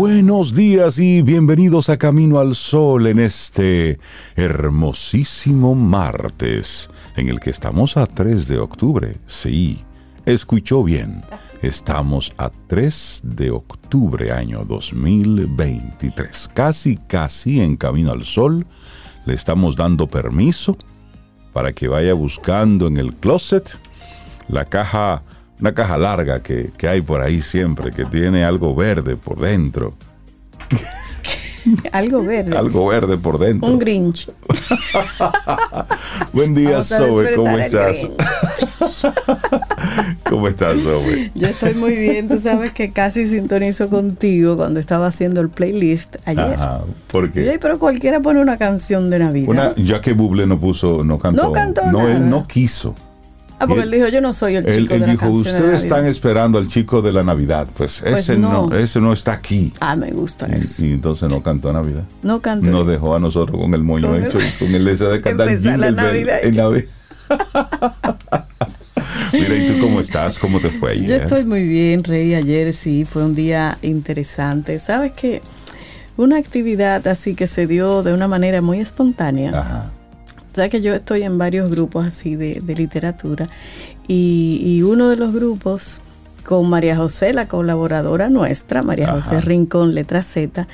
Buenos días y bienvenidos a Camino al Sol en este hermosísimo martes, en el que estamos a 3 de octubre. Sí, escuchó bien. Estamos a 3 de octubre año 2023. Casi, casi en Camino al Sol. Le estamos dando permiso para que vaya buscando en el closet la caja una caja larga que, que, hay por ahí siempre, que tiene algo verde por dentro. algo verde. Algo verde por dentro. Un Grinch. Buen día, Zoe, ¿cómo estás? ¿Cómo estás, Zoe? Yo estoy muy bien, tú sabes que casi sintonizo contigo cuando estaba haciendo el playlist ayer. Ajá, ¿por qué? pero cualquiera pone una canción de Navidad. Una, ya que Buble no puso, no cantó. No cantó No, nada. él no quiso. Ah, porque él, dijo, yo no soy el chico él, de él la dijo, canción de ustedes Navidad". están esperando al chico de la Navidad. Pues, Pues ese no. no. ese no está aquí. Ah, me gusta eso. Y, y entonces no cantó Navidad. No cantó. Nos dejó a nosotros con el moño Con el- hecho y con el deseo de cantar Empezar la Navidad en. Navidad. Mira, ¿y tú cómo estás? ¿Cómo te fue ayer? Yo estoy muy bien, Rey. Ayer sí fue un día interesante. Sabes que una actividad así que se dio de una manera muy espontánea. Ajá. Sabes que yo estoy en varios grupos así de, de literatura y, y uno de los grupos con María José, la colaboradora nuestra, María Ajá. José Rincón, letra Z,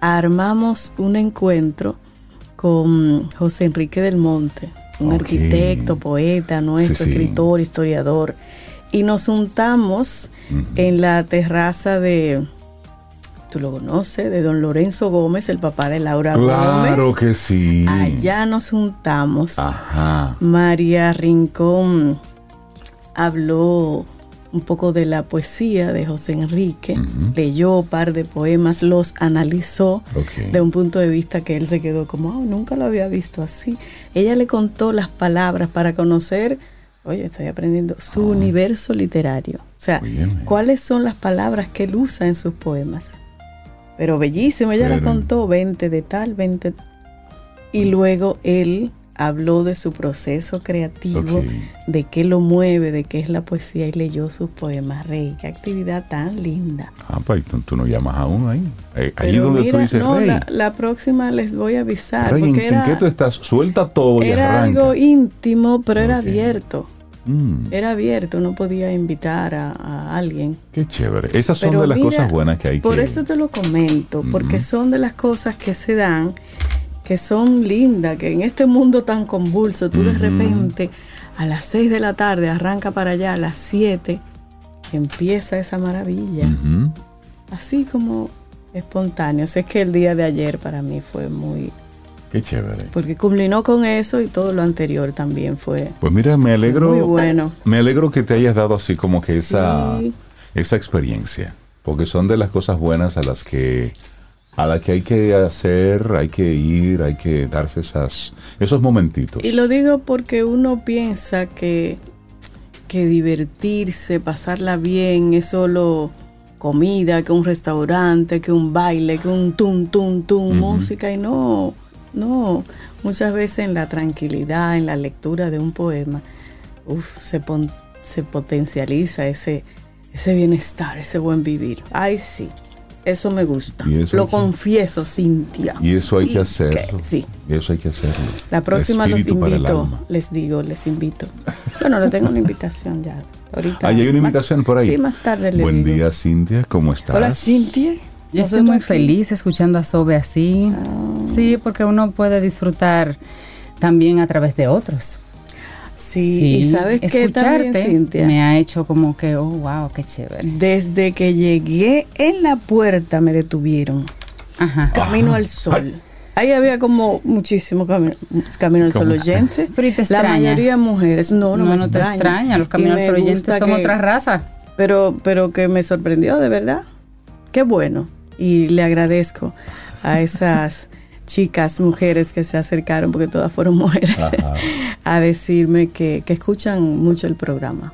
armamos un encuentro con José Enrique del Monte, un arquitecto, poeta, nuestro Sí, sí. escritor, historiador, y nos juntamos en la terraza de, tú lo conoces, de don Lorenzo Gómez, el papá de Laura Claro Gómez. que sí. Allá nos juntamos. Ajá. María Rincón habló un poco de la poesía de José Enrique, leyó un par de poemas, los analizó de un punto de vista que él se quedó como, "Ah, nunca lo había visto así. Ella le contó las palabras para conocer, oye, estoy aprendiendo, su universo literario. O sea, bien. cuáles son las palabras que él usa en sus poemas. Pero bellísimo, ella Pero- contó 20 de tal, 20. Y luego él habló de su proceso creativo, de qué lo mueve, de qué es la poesía y leyó sus poemas. Rey, qué actividad tan linda. Ah, pues tú, no llamas a uno ahí. Eh, ahí Pero donde mira, tú dices, no, Rey, la, la próxima les voy a avisar. Rey, ¿en, porque en era, qué tú estás? Suelta todo y era arranca. algo íntimo, pero era abierto. Mm, Era abierto, no podía invitar a, a alguien. qué chévere. Esas son Pero de las mira, cosas buenas que hay Por que... eso te lo comento, porque son de las cosas que se dan, que son lindas, que en este mundo tan convulso, tú de repente a las 6 de la tarde arranca para allá, a las 7 empieza esa maravilla, así como espontáneo. Sé que el día de ayer para mí fue muy, Qué chévere. porque culminó con eso y todo lo anterior también fue Pues mira, me alegro. muy bueno. Me alegro que te hayas dado así como que esa, Sí. esa experiencia. Porque son de las cosas buenas a las que a las que hay que hacer, hay que ir, hay que darse esas, esos momentitos. Y lo digo porque uno piensa que, que divertirse, pasarla bien, es solo comida, que un restaurante, que un baile, que un tum, tum, tum, música. Y no, no. Muchas veces en la tranquilidad, en la lectura de un poema, uf, se, pon- se potencializa ese, ese bienestar, ese buen vivir. Ay, sí. Eso me gusta. Eso Lo confieso, Cintia. Y eso hay que hacerlo. que- sí. Y eso hay que hacerlo. La próxima los invito, les digo, les invito. Bueno, le tengo una invitación ya. Ahorita. Ah, ¿ya hay una más- invitación por ahí. Sí, más tarde le Buen digo. día, Cintia. ¿Cómo estás? Hola, Cintia. Yo estoy muy aquí. feliz escuchando a Sobe así. Ah. Sí, porque uno puede disfrutar también a través de otros. Sí, y sabes qué también, Cintia. me ha hecho como que, oh, wow, qué chévere. Desde que llegué en la puerta me detuvieron. Ajá. Camino al sol. Ahí había como muchísimo camino, camino al sol oyente. Pero ¿y te La extraña? mayoría mujeres. No, no, No, me no, te extraña. extraña. Los caminos me oyentes gusta son que- otra raza. Pero, pero que me sorprendió, de verdad. Qué bueno. Y le agradezco a esas chicas, mujeres que se acercaron, porque todas fueron mujeres, Ajá. a decirme que, que escuchan mucho el programa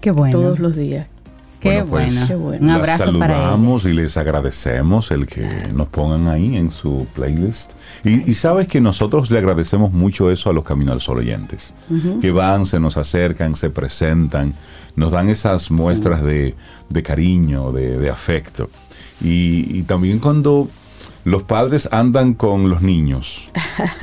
Qué bueno. todos los días. Qué Bueno, pues. Qué bueno. Un Las abrazo para saludamos ellos. y les agradecemos el que nos pongan ahí en su playlist. Y, y sabes que nosotros le agradecemos mucho eso a los Camino al Sol oyentes, que van, se nos acercan, se presentan, nos dan esas muestras de, de cariño, de, de afecto. Y, y también cuando los padres andan con los niños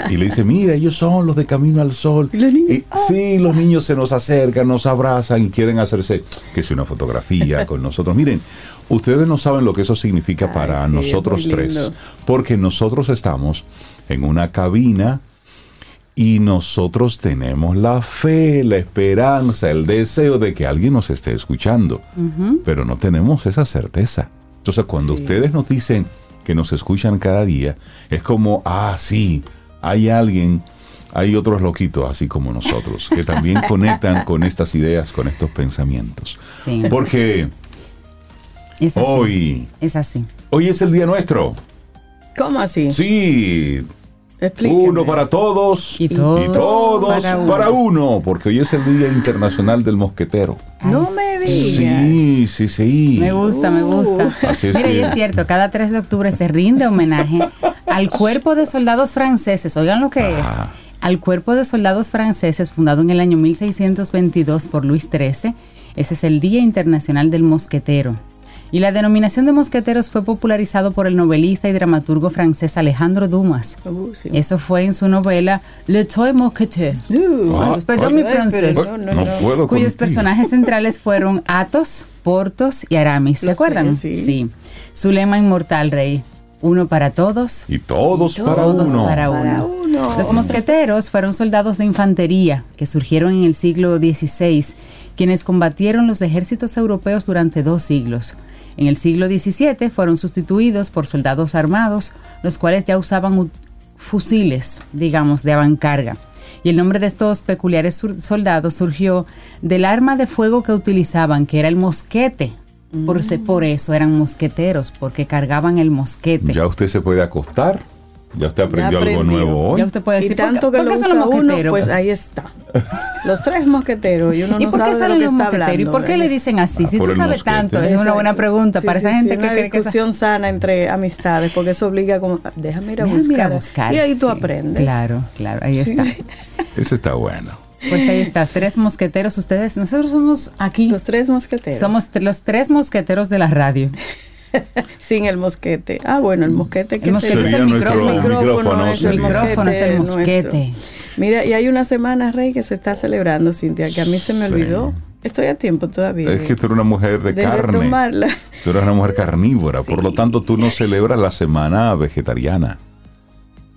y le dicen, mira, ellos son los de Camino al Sol. ¿Y los niños? Y sí, los niños se nos acercan, nos abrazan y quieren hacerse, que sea una fotografía con nosotros. Miren, ustedes no saben lo que eso significa Ay, para sí, nosotros es tres, porque nosotros estamos en una cabina y nosotros tenemos la fe, la esperanza, el deseo de que alguien nos esté escuchando, pero no tenemos esa certeza. Entonces, cuando Sí. ustedes nos dicen que nos escuchan cada día, es como, ah, sí, hay alguien, hay otros loquitos así como nosotros, que también conectan con estas ideas, con estos pensamientos. Sí. Porque Es así. hoy, Es así. hoy es el día nuestro. ¿Cómo así? Sí, Explíqueme. uno para todos Y todos todos para para, uno. porque hoy es el Día Internacional del Mosquetero. No me digas. Sí, sí, sí. Me gusta, me gusta. Uh. Así es Mira, que- y es cierto, cada 3 de octubre se rinde homenaje al cuerpo de soldados franceses. Oigan lo que es. Al cuerpo de soldados franceses fundado en el año 1622 por Luis XIII. Ese es el Día Internacional del Mosquetero. Y la denominación de mosqueteros fue popularizado por el novelista y dramaturgo francés Alejandro Dumas. Uh, sí. Eso fue en su novela Le Toy Mosqueteur. Uh, Ah, perdón, mi ay, francés. no, no, no, cuyos contigo. personajes centrales fueron Athos, Portos y Aramis. ¿Se Los acuerdan? tres, sí. Su lema inmortal, rey. Uno para todos. Y todos, para todos uno. para Para uno. uno. Los mosqueteros fueron soldados de infantería que surgieron en el siglo XVI, quienes combatieron los ejércitos europeos durante dos siglos. En el siglo XVII fueron sustituidos por soldados armados, los cuales ya usaban fusiles, digamos, de avancarga. Y el nombre de estos peculiares sur- soldados surgió del arma de fuego que utilizaban, que era el mosquete. Por, se- por eso eran mosqueteros, porque cargaban el mosquete. Ya usted se puede acostar. Ya usted aprendió algo aprendió. nuevo hoy. Ya usted puede Y decir, ¿por qué- tanto que por lo usa los uno, mosqueteros? pues ahí está. Los tres mosqueteros y uno ¿Y no por qué sabe de lo que está hablando. ¿Y por qué le dicen así? Ah, si tú sabes tanto, es una buena pregunta Sí, para sí, esa gente sí, que una que discusión sana entre amistades, porque eso obliga como, déjame ir a Déjame ir buscar. a buscar, y ahí tú sí. aprendes. Claro, claro, ahí Sí, está. sí. Ese está bueno. Pues ahí está, tres mosqueteros. Ustedes, nosotros somos aquí, Los tres mosqueteros. somos los tres mosqueteros de la radio. Sin el mosquete. Ah, bueno, el mosquete que El mosquete Sería es el nuestro micrófono. micrófono, es el micrófono es el nuestro. mosquete. Mira, y hay una semana, Rey, que se está celebrando, Cintia, que a mí se me Sí. olvidó. Estoy a tiempo todavía. Es que tú eres una mujer de, de carne. retomarla. Tú eres una mujer carnívora. Por lo tanto, tú no celebras la semana vegetariana,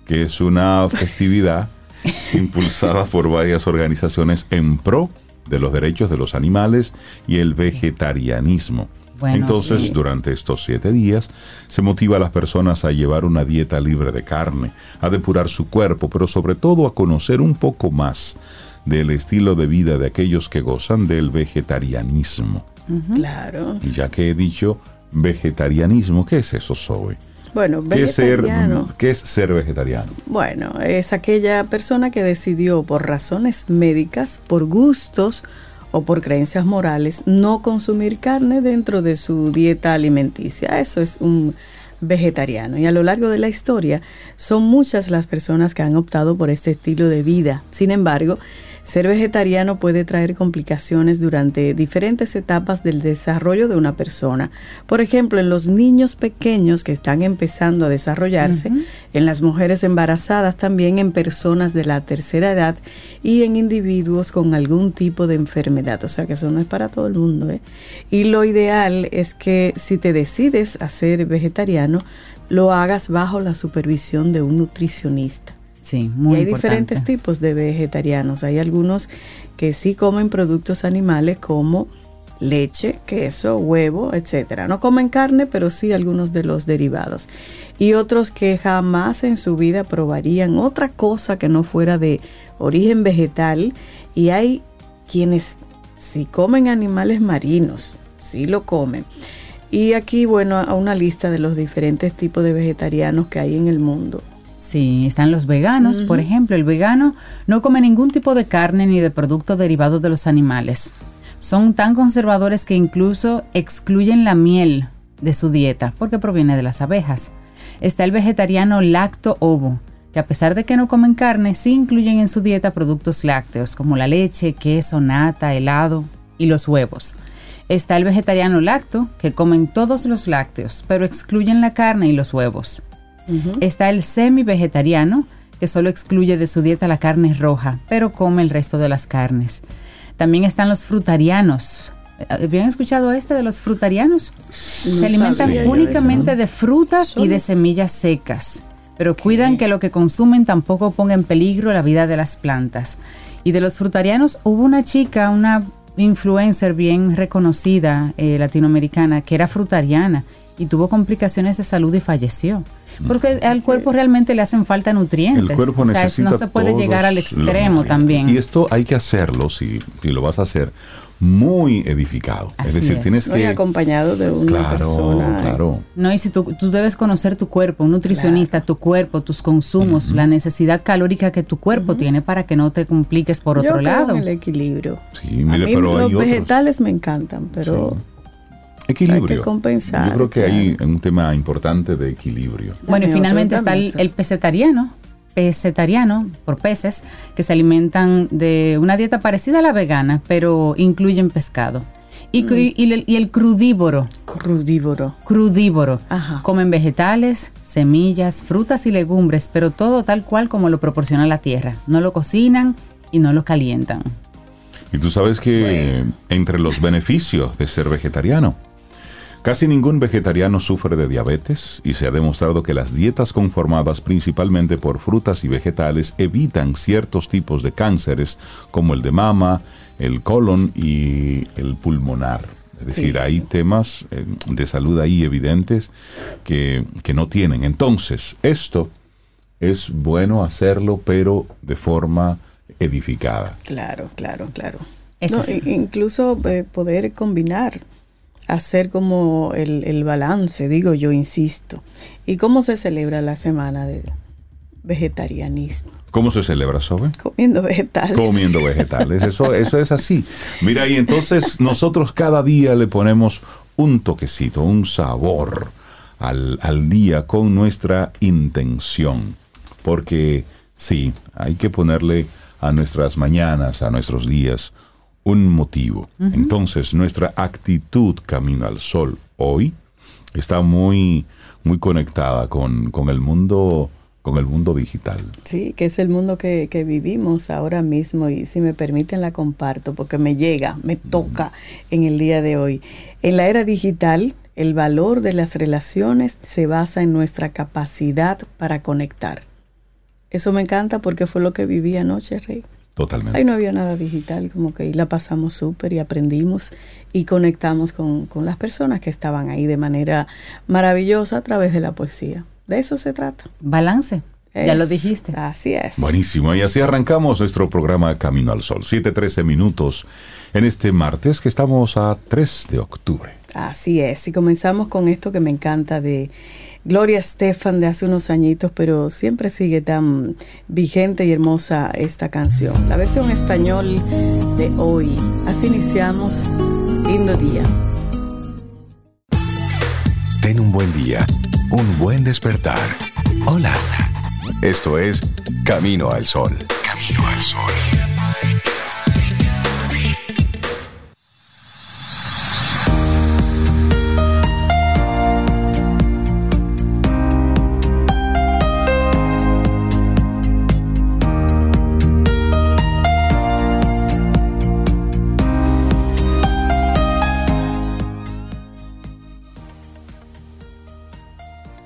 que es una festividad impulsada por varias organizaciones en pro de los derechos de los animales y el vegetarianismo. Bueno, Entonces, sí. durante estos siete días, se motiva a las personas a llevar una dieta libre de carne, a depurar su cuerpo, pero sobre todo a conocer un poco más del estilo de vida de aquellos que gozan del vegetarianismo. Claro. Y ya que he dicho vegetarianismo, ¿qué es eso, Zoe? Bueno, ¿Qué es, ser, vegetariano. ¿Qué es ser vegetariano? Bueno, es aquella persona que decidió por razones médicas, por gustos o por creencias morales no consumir carne dentro de su dieta alimenticia. Eso es un vegetariano. Y a lo largo de la historia son muchas las personas que han optado por este estilo de vida. Sin embargo, ser vegetariano puede traer complicaciones durante diferentes etapas del desarrollo de una persona. Por ejemplo, en los niños pequeños que están empezando a desarrollarse, en las mujeres embarazadas, también en personas de la tercera edad y en individuos con algún tipo de enfermedad. O sea que eso no es para todo el mundo. ¿eh? Y lo ideal es que si te decides a ser vegetariano, lo hagas bajo la supervisión de un nutricionista. Sí, muy y hay importante. diferentes tipos de vegetarianos. Hay algunos que sí comen productos animales como leche, queso, huevo, etcétera. No comen carne, pero sí algunos de los derivados. Y otros que jamás en su vida probarían otra cosa que no fuera de origen vegetal. Y hay quienes sí comen animales marinos, sí lo comen. Y aquí, bueno, a una lista de los diferentes tipos de vegetarianos que hay en el mundo. Sí, están los veganos, por ejemplo. El vegano no come ningún tipo de carne ni de producto derivado de los animales. Son tan conservadores que incluso excluyen la miel de su dieta porque proviene de las abejas. Está el vegetariano lacto-ovo, que a pesar de que no comen carne, sí incluyen en su dieta productos lácteos como la leche, queso, nata, helado y los huevos. Está el vegetariano lacto, que comen todos los lácteos, pero excluyen la carne y los huevos. Está el semi-vegetariano, que solo excluye de su dieta la carne roja, pero come el resto de las carnes. También están los frutarianos. ¿Habían escuchado este de los frutarianos? Se alimentan únicamente de frutas y de semillas secas, pero cuidan que lo que consumen tampoco ponga en peligro la vida de las plantas. Y de los frutarianos hubo una chica, una influencer bien reconocida eh, latinoamericana, que era frutariana y tuvo complicaciones de salud y falleció. Porque al cuerpo realmente le hacen falta nutrientes. El cuerpo necesita no se puede llegar al extremo también. Y esto hay que hacerlo, si, si lo vas a hacer, muy edificado. es decir, tienes que... acompañado de una claro, persona. Claro, No, y si tú, tú, debes conocer tu cuerpo, un nutricionista, tu cuerpo, tus consumos, la necesidad calórica que tu cuerpo tiene para que no te compliques por otro Yo lado. Creo en el equilibrio. Sí, mire, a mí pero los hay vegetales otros. me encantan, pero... Sí. Equilibrio. Hay que compensar, Yo creo que claro. hay un tema importante de equilibrio. Bueno, y finalmente está el, el pesetariano, pesetariano por peces, que se alimentan de una dieta parecida a la vegana, pero incluyen pescado. Y, y el- y el crudívoro, Crudívoro. crudívoro, Ajá. comen vegetales, semillas, frutas y legumbres, pero todo tal cual como lo proporciona la tierra. No lo cocinan y no lo calientan. Y tú sabes que entre los beneficios de ser vegetariano, casi ningún vegetariano sufre de diabetes y se ha demostrado que las dietas conformadas principalmente por frutas y vegetales evitan ciertos tipos de cánceres como el de mama, el colon y el pulmonar. Es decir, Sí. hay temas eh, de salud ahí evidentes que, que no tienen. Entonces, esto es bueno hacerlo, pero de forma edificada. Claro, claro, claro. No, incluso eh, poder combinar, hacer como el, el balance, digo yo, insisto. ¿Y cómo se celebra la semana del vegetarianismo? ¿Cómo se celebra, Sobe? Comiendo vegetales. comiendo vegetales. Eso, eso es así. Mira, y entonces nosotros cada día le ponemos un toquecito, un sabor al, al día con nuestra intención. Porque sí, hay que ponerle a nuestras mañanas, a nuestros días, un motivo. Entonces, nuestra actitud camino al sol hoy está muy, muy conectada con, con el mundo, con el mundo digital. Sí, que es el mundo que, que vivimos ahora mismo y si me permiten la comparto porque me llega, me toca en el día de hoy. En la era digital, el valor de las relaciones se basa en nuestra capacidad para conectar. Eso me encanta porque fue lo que viví anoche, Rey. Totalmente. Ahí no había nada digital, como que ahí la pasamos súper y aprendimos y conectamos con, con las personas que estaban ahí de manera maravillosa a través de la poesía. De eso se trata. Balance, ya lo dijiste. Así es. Buenísimo, y así arrancamos nuestro programa Camino al Sol. 7:13 minutos en este martes que estamos a 3 de octubre. Así es. Y comenzamos con esto que me encanta de Gloria Estefan de hace unos añitos, pero siempre sigue tan vigente y hermosa esta canción. La versión español de hoy. Así iniciamos. Lindo día. Ten un buen día, un buen despertar. Hola. Esto es Camino al Sol. Camino al Sol.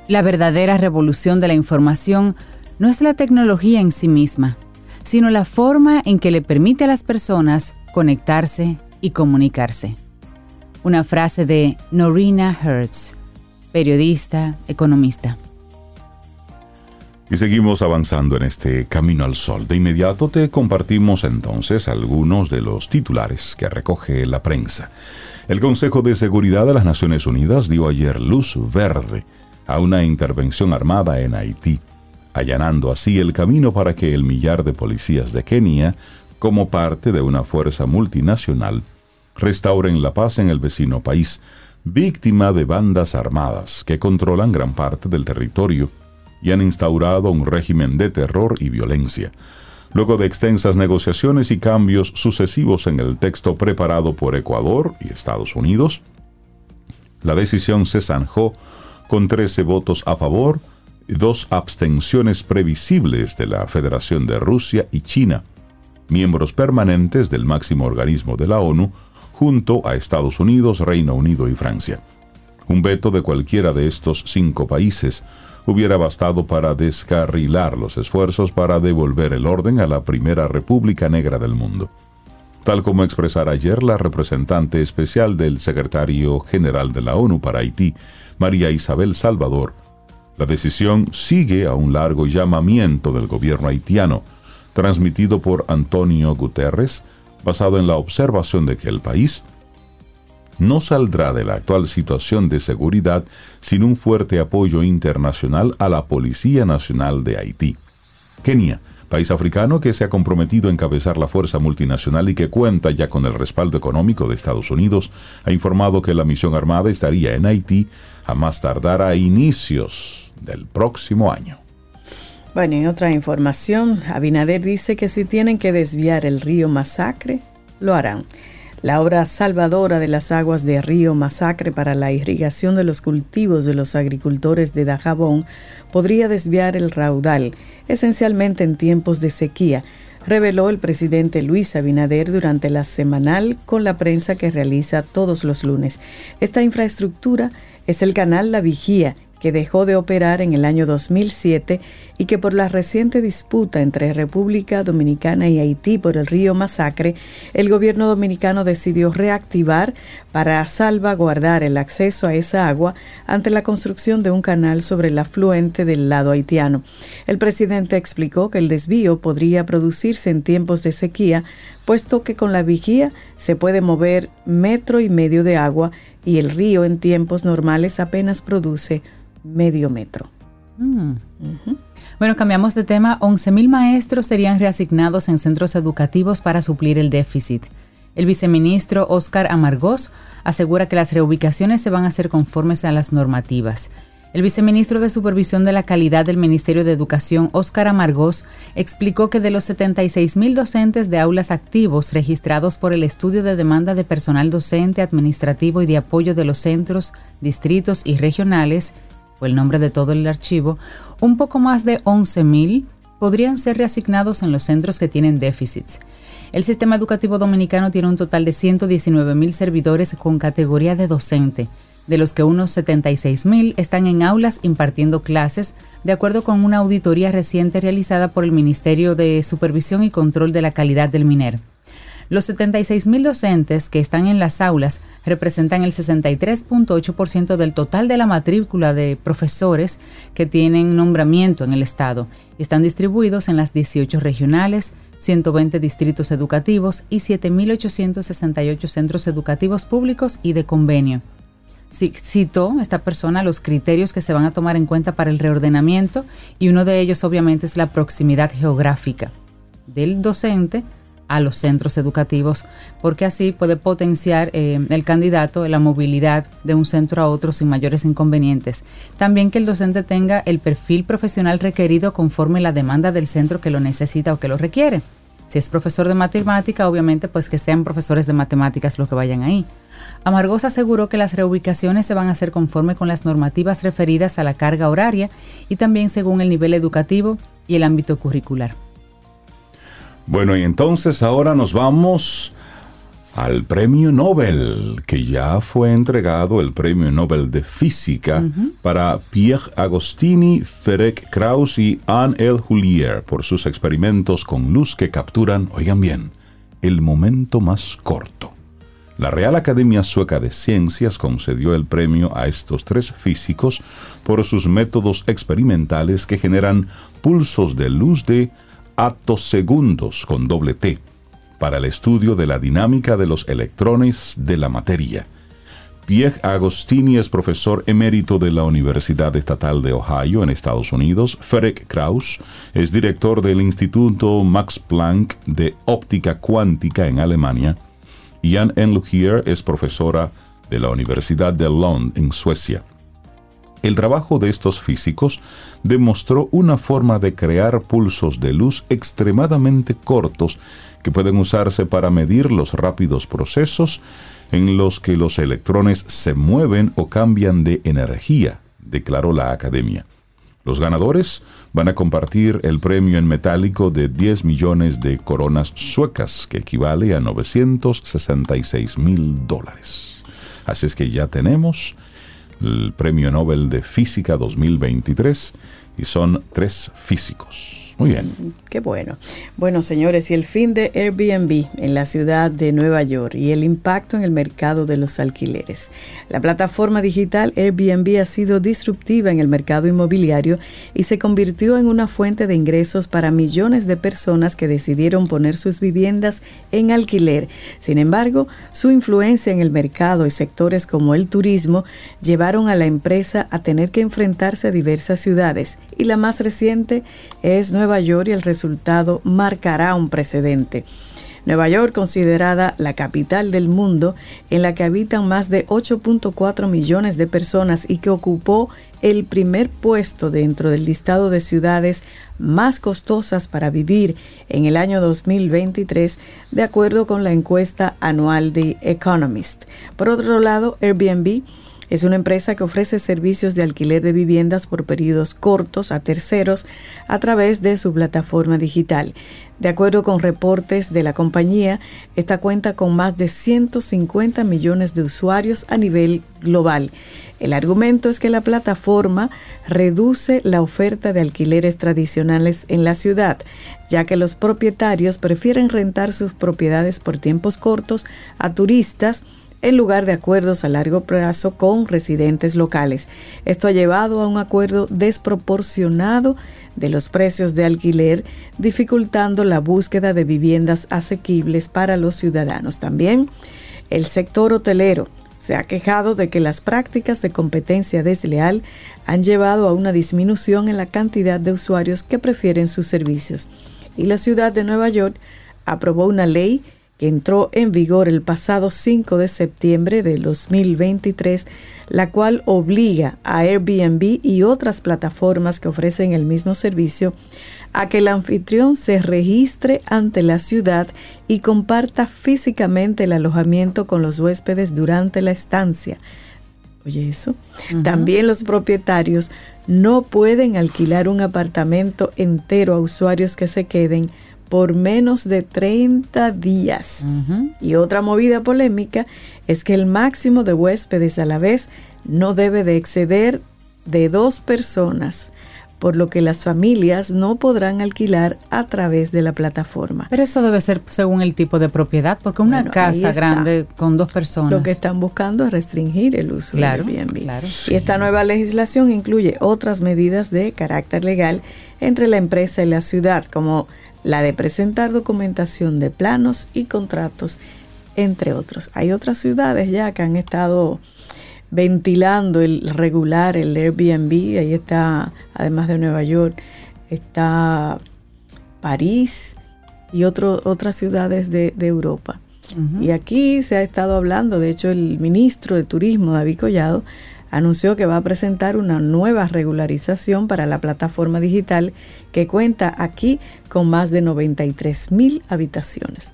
La verdadera revolución de la información no es la tecnología en sí misma, sino la forma en que le permite a las personas conectarse y comunicarse. Una frase de Norina Hertz, periodista, economista. Y seguimos avanzando en este Camino al Sol. De inmediato te compartimos entonces algunos de los titulares que recoge la prensa. El Consejo de Seguridad de las Naciones Unidas dio ayer luz verde a una intervención armada en Haití, allanando así el camino para que el millar de policías de Kenia, como parte de una fuerza multinacional, restauren la paz en el vecino país, víctima de bandas armadas que controlan gran parte del territorio y han instaurado un régimen de terror y violencia. Luego de extensas negociaciones y cambios sucesivos en el texto preparado por Ecuador y Estados Unidos, la decisión se zanjó con 13 votos a favor dos abstenciones previsibles de la Federación de Rusia y China, miembros permanentes del máximo organismo de la ONU, junto a Estados Unidos, Reino Unido y Francia. Un veto de cualquiera de estos cinco países hubiera bastado para descarrilar los esfuerzos para devolver el orden a la primera república negra del mundo. Tal como expresara ayer la representante especial del secretario general de la ONU para Haití, María Isabel Salvador, la decisión sigue a un largo llamamiento del gobierno haitiano, transmitido por Antonio Guterres, basado en la observación de que el país no saldrá de la actual situación de seguridad sin un fuerte apoyo internacional a la Policía Nacional de Haití. Kenia, país africano que se ha comprometido a encabezar la fuerza multinacional y que cuenta ya con el respaldo económico de Estados Unidos, ha informado que la misión armada estaría en Haití a más tardar a inicios del próximo año. Bueno, en otra información, Abinader dice que si tienen que desviar el río Masacre, lo harán. La obra salvadora de las aguas de Río Masacre para la irrigación de los cultivos de los agricultores de Dajabón podría desviar el raudal, esencialmente en tiempos de sequía, reveló el presidente Luis Abinader durante la semanal con la prensa que realiza todos los lunes. Esta infraestructura es el canal La Vigía, que dejó de operar en el año 2007 y que por la reciente disputa entre República Dominicana y Haití por el río Masacre, el gobierno dominicano decidió reactivar para salvaguardar el acceso a esa agua ante la construcción de un canal sobre el afluente del lado haitiano. El presidente explicó que el desvío podría producirse en tiempos de sequía, puesto que con la vigía se puede mover metro y medio de agua y el río en tiempos normales apenas produce medio metro. Mm. Bueno, cambiamos de tema. 11.000 maestros serían reasignados en centros educativos para suplir el déficit. El viceministro Oscar Amargós asegura que las reubicaciones se van a hacer conformes a las normativas. El viceministro de Supervisión de la Calidad del Ministerio de Educación, Óscar Amargós, explicó que de los 76.000 docentes de aulas activos registrados por el estudio de demanda de personal docente, administrativo y de apoyo de los centros, distritos y regionales, fue el nombre de todo el archivo, un poco más de 11.000 podrían ser reasignados en los centros que tienen déficits. El sistema educativo dominicano tiene un total de 119.000 servidores con categoría de docente de los que unos 76.000 están en aulas impartiendo clases, de acuerdo con una auditoría reciente realizada por el Ministerio de Supervisión y Control de la Calidad del MINER. Los 76.000 docentes que están en las aulas representan el 63.8% del total de la matrícula de profesores que tienen nombramiento en el Estado. Están distribuidos en las 18 regionales, 120 distritos educativos y 7.868 centros educativos públicos y de convenio. Citó esta persona los criterios que se van a tomar en cuenta para el reordenamiento y uno de ellos obviamente es la proximidad geográfica del docente a los centros educativos, porque así puede potenciar eh, el candidato la movilidad de un centro a otro sin mayores inconvenientes. También que el docente tenga el perfil profesional requerido conforme la demanda del centro que lo necesita o que lo requiere. Si es profesor de matemática, obviamente pues que sean profesores de matemáticas los que vayan ahí. Amargos aseguró que las reubicaciones se van a hacer conforme con las normativas referidas a la carga horaria y también según el nivel educativo y el ámbito curricular. Bueno, y entonces ahora nos vamos al premio Nobel, que ya fue entregado el premio Nobel de Física para Pierre Agostini, Ferenc Krauss y Anne L. Hulier por sus experimentos con luz que capturan, oigan bien, el momento más corto. La Real Academia Sueca de Ciencias concedió el premio a estos tres físicos por sus métodos experimentales que generan pulsos de luz de atosegundos con doble T para el estudio de la dinámica de los electrones de la materia. Pierre Agostini es profesor emérito de la Universidad Estatal de Ohio en Estados Unidos. Ferenc Kraus es director del Instituto Max Planck de Óptica Cuántica en Alemania. Jan Enlugier es profesora de la Universidad de Lund en Suecia. El trabajo de estos físicos demostró una forma de crear pulsos de luz extremadamente cortos que pueden usarse para medir los rápidos procesos en los que los electrones se mueven o cambian de energía, declaró la academia. Los ganadores van a compartir el premio en metálico de 10 millones de coronas suecas, que equivale a 966 mil dólares. Así es que ya tenemos el Premio Nobel de Física 2023 y son tres físicos. Muy bien. Qué bueno. Bueno, señores, y el fin de Airbnb en la ciudad de Nueva York y el impacto en el mercado de los alquileres. La plataforma digital Airbnb ha sido disruptiva en el mercado inmobiliario y se convirtió en una fuente de ingresos para millones de personas que decidieron poner sus viviendas en alquiler. Sin embargo, su influencia en el mercado y sectores como el turismo llevaron a la empresa a tener que enfrentarse a diversas ciudades y la más reciente es Nueva Nueva York y el resultado marcará un precedente. Nueva York, considerada la capital del mundo, en la que habitan más de 8.4 millones de personas y que ocupó el primer puesto dentro del listado de ciudades más costosas para vivir en el año 2023, de acuerdo con la encuesta anual de Economist. Por otro lado, Airbnb es una empresa que ofrece servicios de alquiler de viviendas por periodos cortos a terceros a través de su plataforma digital. De acuerdo con reportes de la compañía, esta cuenta con más de 150 millones de usuarios a nivel global. El argumento es que la plataforma reduce la oferta de alquileres tradicionales en la ciudad, ya que los propietarios prefieren rentar sus propiedades por tiempos cortos a turistas en lugar de acuerdos a largo plazo con residentes locales. Esto ha llevado a un acuerdo desproporcionado de los precios de alquiler, dificultando la búsqueda de viviendas asequibles para los ciudadanos. También el sector hotelero se ha quejado de que las prácticas de competencia desleal han llevado a una disminución en la cantidad de usuarios que prefieren sus servicios. Y la ciudad de Nueva York aprobó una ley que entró en vigor el pasado 5 de septiembre del 2023, la cual obliga a Airbnb y otras plataformas que ofrecen el mismo servicio a que el anfitrión se registre ante la ciudad y comparta físicamente el alojamiento con los huéspedes durante la estancia. Oye, eso. También los propietarios no pueden alquilar un apartamento entero a usuarios que se queden por menos de 30 días. Y otra movida polémica es que el máximo de huéspedes a la vez no debe de exceder de dos personas, por lo que las familias no podrán alquilar a través de la plataforma. Pero eso debe ser según el tipo de propiedad, porque una casa grande con dos personas. Lo que están buscando es restringir el uso de Airbnb. Y esta nueva legislación incluye otras medidas de carácter legal entre la empresa y la ciudad, como la de presentar documentación de planos y contratos, entre otros. Hay otras ciudades ya que han estado ventilando el regular, el Airbnb, ahí está, además de Nueva York, está París y otras ciudades de, Europa. Y aquí se ha estado hablando, de hecho el ministro de Turismo, David Collado, anunció que va a presentar una nueva regularización para la plataforma digital que cuenta aquí con más de 93 mil habitaciones.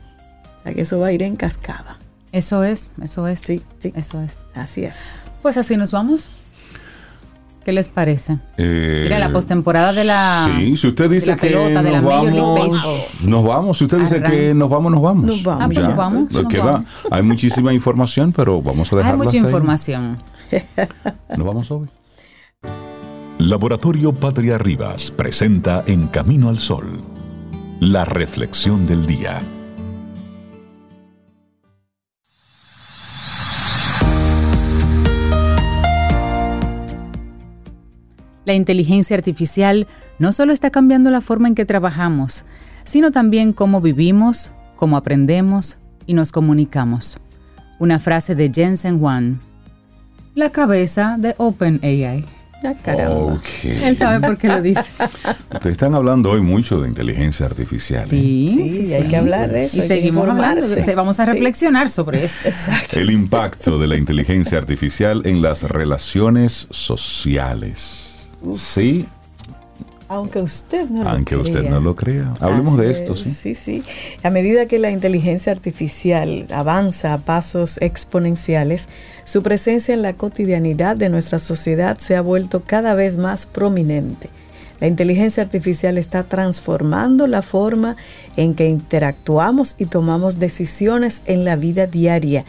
O sea que eso va a ir en cascada. Eso es, eso es. Sí, sí. Eso es. Así es. Pues así nos vamos. ¿Qué les parece? Eh, Mira, la postemporada de la. Sí, si usted dice que nos vamos, nos vamos. Si usted dice que nos vamos, nos vamos. Nos vamos. Ah, pues nos vamos. queda, hay muchísima información, pero vamos a dejarlo Hay mucha información. Nos vamos hoy. Laboratorio Patria Rivas presenta En Camino al Sol, la reflexión del día. La inteligencia artificial no solo está cambiando la forma en que trabajamos, sino también cómo vivimos, cómo aprendemos y nos comunicamos. Una frase de Jensen Huang la cabeza de OpenAI. Ah, caramba. Ok. Él sabe por qué lo dice. Ustedes están hablando hoy mucho de inteligencia artificial. ¿eh? Sí, Sí, hay que hablar de eso. Y seguimos hablando. de- Vamos a reflexionar sobre eso. Exacto. El impacto de la inteligencia artificial en las relaciones sociales. Sí, Aunque usted no lo aunque usted crea. no lo crea. Hablemos de esto, es, sí. Sí, sí. A medida que la inteligencia artificial avanza a pasos exponenciales, su presencia en la cotidianidad de nuestra sociedad se ha vuelto cada vez más prominente. La inteligencia artificial está transformando la forma en que interactuamos y tomamos decisiones en la vida diaria.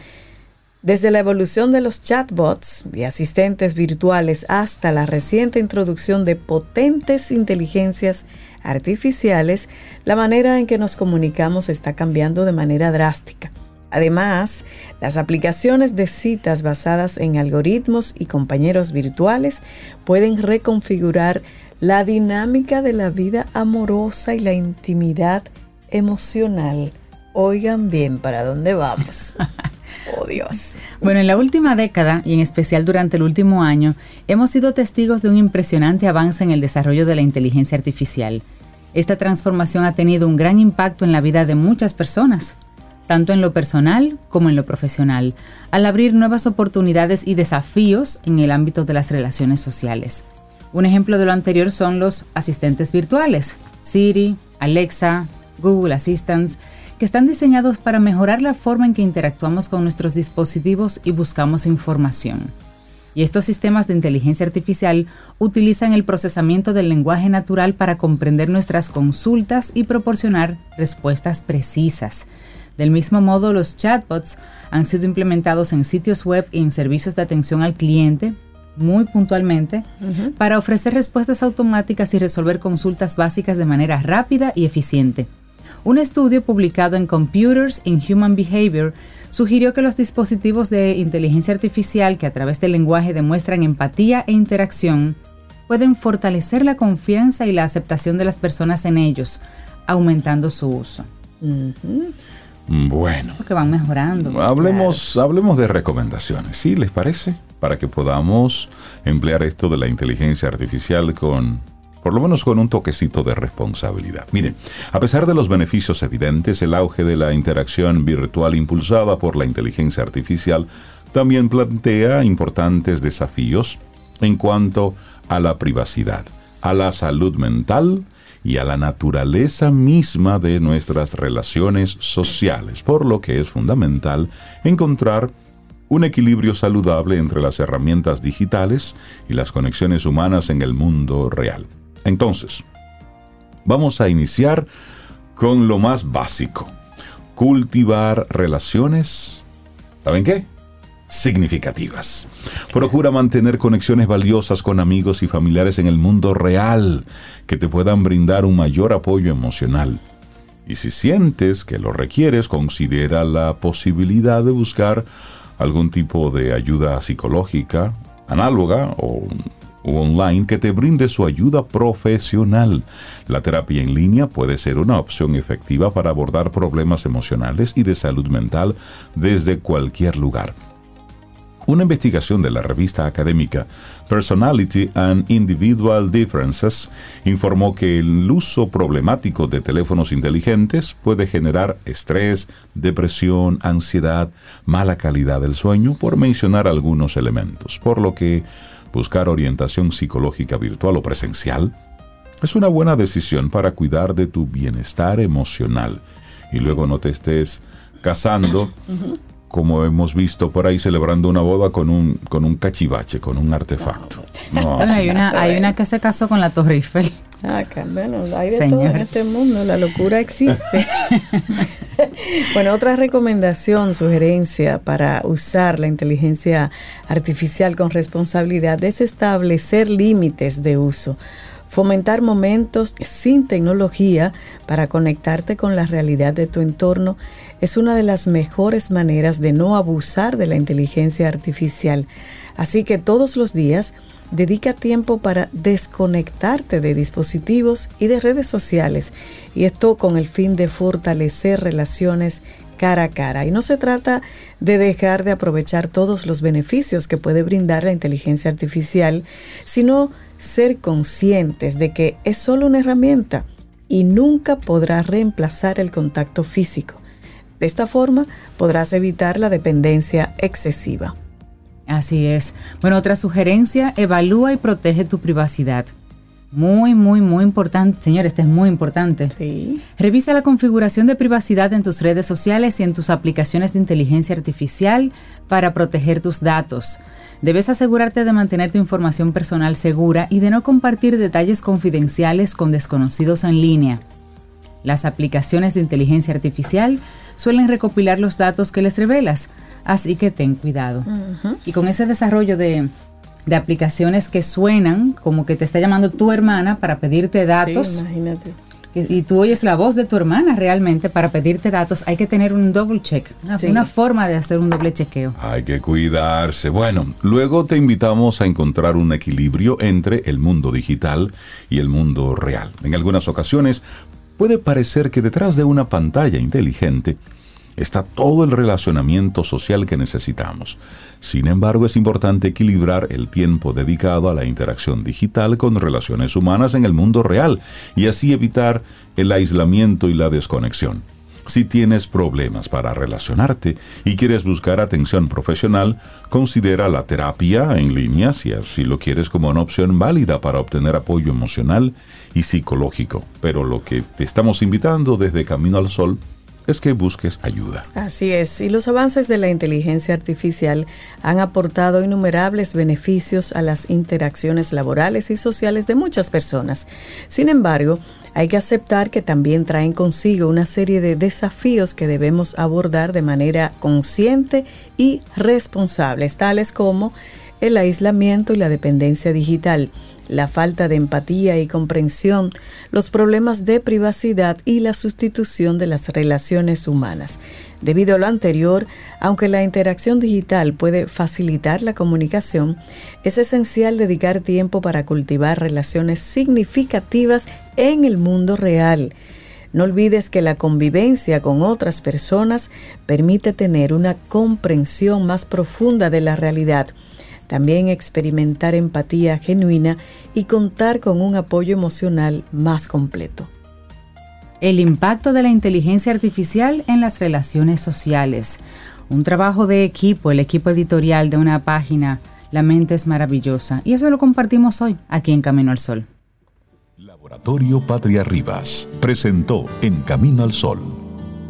Desde la evolución de los chatbots y asistentes virtuales hasta la reciente introducción de potentes inteligencias artificiales, la manera en que nos comunicamos está cambiando de manera drástica. Además, las aplicaciones de citas basadas en algoritmos y compañeros virtuales pueden reconfigurar la dinámica de la vida amorosa y la intimidad emocional. Oigan bien para dónde vamos. Oh Dios. Bueno, en la última década, y en especial durante el último año, hemos sido testigos de un impresionante avance en el desarrollo de la inteligencia artificial. Esta transformación ha tenido un gran impacto en la vida de muchas personas, tanto en lo personal como en lo profesional, al abrir nuevas oportunidades y desafíos en el ámbito de las relaciones sociales. Un ejemplo de lo anterior son los asistentes virtuales, Siri, Alexa, Google Assistant, que están diseñados para mejorar la forma en que interactuamos con nuestros dispositivos y buscamos información. Y estos sistemas de inteligencia artificial utilizan el procesamiento del lenguaje natural para comprender nuestras consultas y proporcionar respuestas precisas. Del mismo modo, los chatbots han sido implementados en sitios web y en servicios de atención al cliente, muy puntualmente, para ofrecer respuestas automáticas y resolver consultas básicas de manera rápida y eficiente. Un estudio publicado en Computers in Human Behavior sugirió que los dispositivos de inteligencia artificial que a través del lenguaje demuestran empatía e interacción pueden fortalecer la confianza y la aceptación de las personas en ellos, aumentando su uso. Bueno, Porque van mejorando. hablemos, hablemos de recomendaciones, ¿sí? ¿Les parece? Para que podamos emplear esto de la inteligencia artificial con, por lo menos con un toquecito de responsabilidad. Miren, a pesar de los beneficios evidentes, el auge de la interacción virtual impulsada por la inteligencia artificial también plantea importantes desafíos en cuanto a la privacidad, a la salud mental y a la naturaleza misma de nuestras relaciones sociales, por lo que es fundamental encontrar un equilibrio saludable entre las herramientas digitales y las conexiones humanas en el mundo real. Entonces, vamos a iniciar con lo más básico. Cultivar relaciones, ¿saben qué? Significativas. Procura mantener conexiones valiosas con amigos y familiares en el mundo real que te puedan brindar un mayor apoyo emocional. Y si sientes que lo requieres, considera la posibilidad de buscar algún tipo de ayuda psicológica, análoga o u online que te brinde su ayuda profesional. La terapia en línea puede ser una opción efectiva para abordar problemas emocionales y de salud mental desde cualquier lugar. Una investigación de la revista académica Personality and Individual Differences informó que el uso problemático de teléfonos inteligentes puede generar estrés, depresión, ansiedad, mala calidad del sueño, por mencionar algunos elementos, por lo que buscar orientación psicológica virtual o presencial es una buena decisión para cuidar de tu bienestar emocional y luego no te estés casando como hemos visto por ahí celebrando una boda con un, con un cachivache, con un artefacto. No, hay, una, hay una que se casó con la Torre Eiffel. Ah, bueno, hay de Señor. todo en este mundo, la locura existe. bueno, otra recomendación, sugerencia para usar la inteligencia artificial con responsabilidad es establecer límites de uso. Fomentar momentos sin tecnología para conectarte con la realidad de tu entorno es una de las mejores maneras de no abusar de la inteligencia artificial. Así que todos los días dedica tiempo para desconectarte de dispositivos y de redes sociales, y esto con el fin de fortalecer relaciones cara a cara. Y no se trata de dejar de aprovechar todos los beneficios que puede brindar la inteligencia artificial, sino ser conscientes de que es solo una herramienta y nunca podrá reemplazar el contacto físico. De esta forma podrás evitar la dependencia excesiva. Así es. Bueno, otra sugerencia, evalúa y protege tu privacidad. Muy, muy, muy importante, señor, este es muy importante. Sí. Revisa la configuración de privacidad en tus redes sociales y en tus aplicaciones de inteligencia artificial para proteger tus datos. Debes asegurarte de mantener tu información personal segura y de no compartir detalles confidenciales con desconocidos en línea. Las aplicaciones de inteligencia artificial suelen recopilar los datos que les revelas, así que ten cuidado. Y con ese desarrollo de de aplicaciones que suenan como que te está llamando tu hermana para pedirte datos. imagínate. Y, tú oyes la voz de tu hermana realmente para pedirte datos, hay que tener un double check, una, una, forma de hacer un doble chequeo. Hay que cuidarse. Bueno, luego te invitamos a encontrar un equilibrio entre el mundo digital y el mundo real. En algunas ocasiones puede parecer que detrás de una pantalla inteligente está todo el relacionamiento social que necesitamos. Sin embargo, es importante equilibrar el tiempo dedicado a la interacción digital con relaciones humanas en el mundo real y así evitar el aislamiento y la desconexión. Si tienes problemas para relacionarte y quieres buscar atención profesional, considera la terapia en línea si así lo quieres como una opción válida para obtener apoyo emocional y psicológico. Pero lo que te estamos invitando desde Camino al Sol que busques ayuda. Así es, y los avances de la inteligencia artificial han aportado innumerables beneficios a las interacciones laborales y sociales de muchas personas. Sin embargo, hay que aceptar que también traen consigo una serie de desafíos que debemos abordar de manera consciente y responsable, tales como el aislamiento y la dependencia digital la falta de empatía y comprensión, los problemas de privacidad y la sustitución de las relaciones humanas. Debido a lo anterior, aunque la interacción digital puede facilitar la comunicación, es esencial dedicar tiempo para cultivar relaciones significativas en el mundo real. No olvides que la convivencia con otras personas permite tener una comprensión más profunda de la realidad también experimentar empatía genuina y contar con un apoyo emocional más completo. El impacto de la inteligencia artificial en las relaciones sociales. Un trabajo de equipo, el equipo editorial de una página, La mente es maravillosa. Y eso lo compartimos hoy aquí en Camino al Sol. Laboratorio Patria Rivas presentó En Camino al Sol,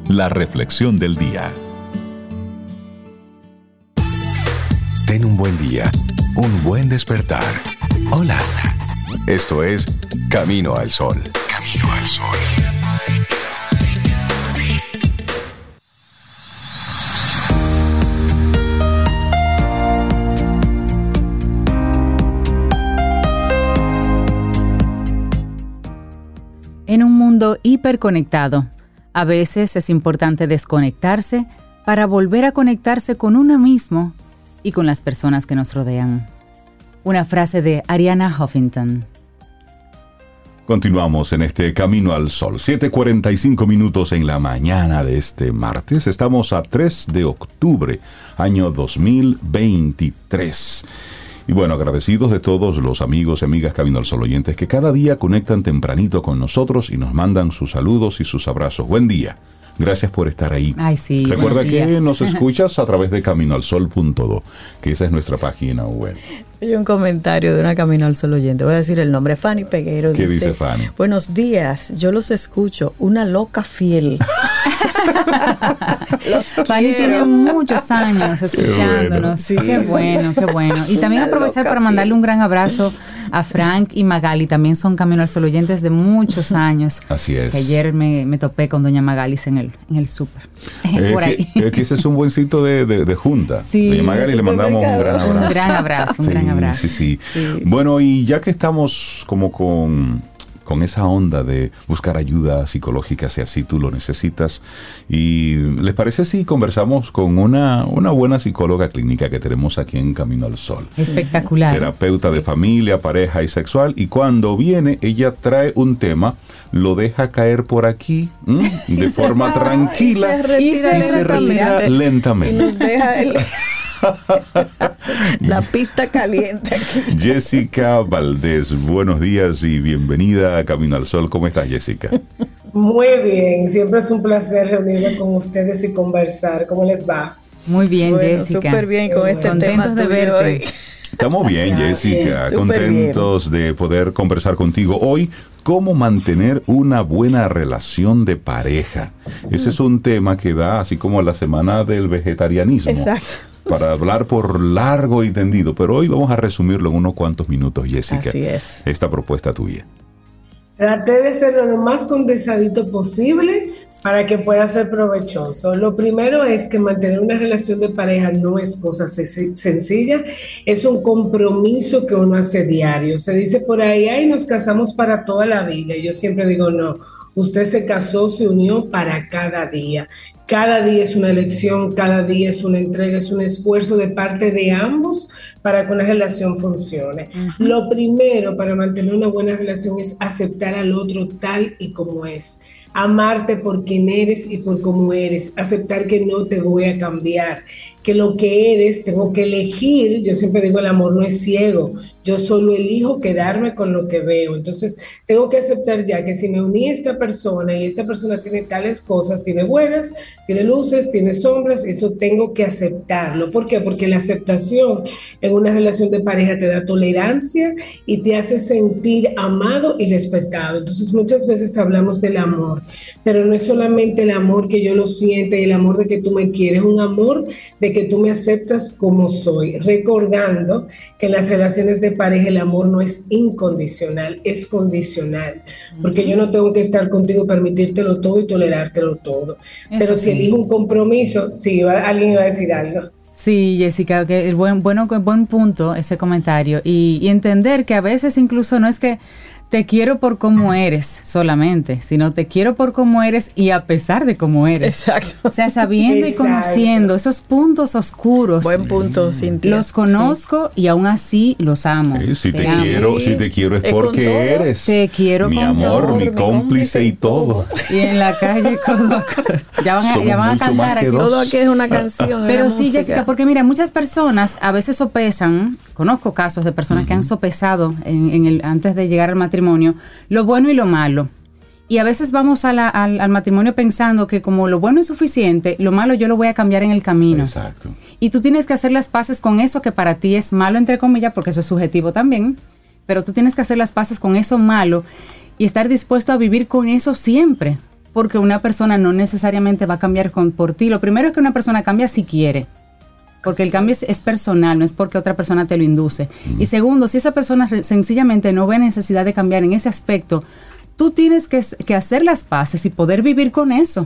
la reflexión del día. Ten un buen día, un buen despertar. Hola. Esto es Camino al Sol. Camino al Sol. En un mundo hiperconectado, a veces es importante desconectarse para volver a conectarse con uno mismo y con las personas que nos rodean. Una frase de Ariana Huffington. Continuamos en este Camino al Sol. 7:45 minutos en la mañana de este martes. Estamos a 3 de octubre, año 2023. Y bueno, agradecidos de todos los amigos y amigas Camino al Sol oyentes que cada día conectan tempranito con nosotros y nos mandan sus saludos y sus abrazos. Buen día. Gracias por estar ahí. Ay, sí, Recuerda que nos escuchas a través de caminoalsol.do, que esa es nuestra página web. Hay un comentario de una Camino al Sol oyente. Voy a decir el nombre, Fanny Peguero. ¿Qué dice, Fanny? Buenos días, yo los escucho, una loca fiel. Fanny tiene muchos años escuchándonos. Qué bueno. qué bueno, Y también aprovechar para mandarle un gran abrazo a Frank y Magali. También son Camino al Sol oyentes de muchos años. Así es. ayer me, topé con doña Magalis en el, en el súper. Por ahí. Que, ese es un buen sitio de, de, junta. Sí. Doña Magali le mandamos un gran abrazo. Un gran abrazo, un gran abrazo. Sí, sí, Bueno, y ya que estamos como con con esa onda de buscar ayuda psicológica si así tú lo necesitas. ¿Y les parece si conversamos con una, una buena psicóloga clínica que tenemos aquí en Camino al Sol? Espectacular. Terapeuta de familia, pareja y sexual. Y cuando viene, ella trae un tema, lo deja caer por aquí de forma tranquila y se retira, lentamente. Y nos deja el... la pista caliente. Jessica Valdés, buenos días y bienvenida a Camino al Sol. ¿Cómo estás, Jessica? Muy bien, siempre es un placer reunirme con ustedes y conversar. ¿Cómo les va? Muy bien, Jessica. Súper bien con este tema de verte. Estamos bien, Jessica, contentos de poder conversar contigo hoy. ¿Cómo mantener una buena relación de pareja? Ese es un tema que da así como la semana del vegetarianismo. Exacto para hablar por largo y tendido, pero hoy vamos a resumirlo en unos cuantos minutos, Jessica. Así es. Esta propuesta tuya. Traté de ser lo más condensadito posible para que pueda ser provechoso. Lo primero es que mantener una relación de pareja no es cosa sencilla, es un compromiso que uno hace diario. Se dice por ahí, ay, nos casamos para toda la vida. Y yo siempre digo, no, usted se casó, se unió para cada día. Cada día es una elección, cada día es una entrega, es un esfuerzo de parte de ambos para que una relación funcione. Lo primero para mantener una buena relación es aceptar al otro tal y como es amarte por quien eres y por cómo eres, aceptar que no te voy a cambiar, que lo que eres tengo que elegir, yo siempre digo el amor no es ciego, yo solo elijo quedarme con lo que veo, entonces tengo que aceptar ya que si me uní a esta persona y esta persona tiene tales cosas, tiene buenas, tiene luces, tiene sombras, eso tengo que aceptarlo, ¿por qué? Porque la aceptación en una relación de pareja te da tolerancia y te hace sentir amado y respetado, entonces muchas veces hablamos del amor, pero no es solamente el amor que yo lo siento y el amor de que tú me quieres, un amor de que tú me aceptas como soy, recordando que en las relaciones de pareja el amor no es incondicional, es condicional, porque yo no tengo que estar contigo, permitírtelo todo y tolerártelo todo. Pero si elijo un compromiso, si alguien iba a decir algo. Sí, Jessica, que el buen, bueno, buen punto ese comentario y, y entender que a veces incluso no es que te quiero por cómo eres solamente, sino te quiero por cómo eres y a pesar de cómo eres. Exacto. O sea, sabiendo y conociendo esos puntos oscuros. Buen punto, Cintia. Los conozco y aún así los amo. si te, quiero, si te quiero es porque eres. Te quiero mi amor, mi cómplice y todo. Y en la calle ya van a, ya van a cantar aquí. Todo aquí es una canción. Pero sí, Jessica, porque mira, muchas personas a veces sopesan, conozco casos de personas que han sopesado en el antes de llegar al matrimonio lo bueno y lo malo. Y a veces vamos al, al, matrimonio pensando que como lo bueno es suficiente, lo malo yo lo voy a cambiar en el camino. Exacto. Y tú tienes que hacer las paces con eso que para ti es malo, entre comillas, porque eso es subjetivo también. Pero tú tienes que hacer las paces con eso malo y estar dispuesto a vivir con eso siempre. Porque una persona no necesariamente va a cambiar con, por ti. Lo primero es que una persona cambia si quiere. Porque el cambio es, personal, no es porque otra persona te lo induce. Y segundo, si esa persona sencillamente no ve necesidad de cambiar en ese aspecto, tú tienes que, hacer las paces y poder vivir con eso.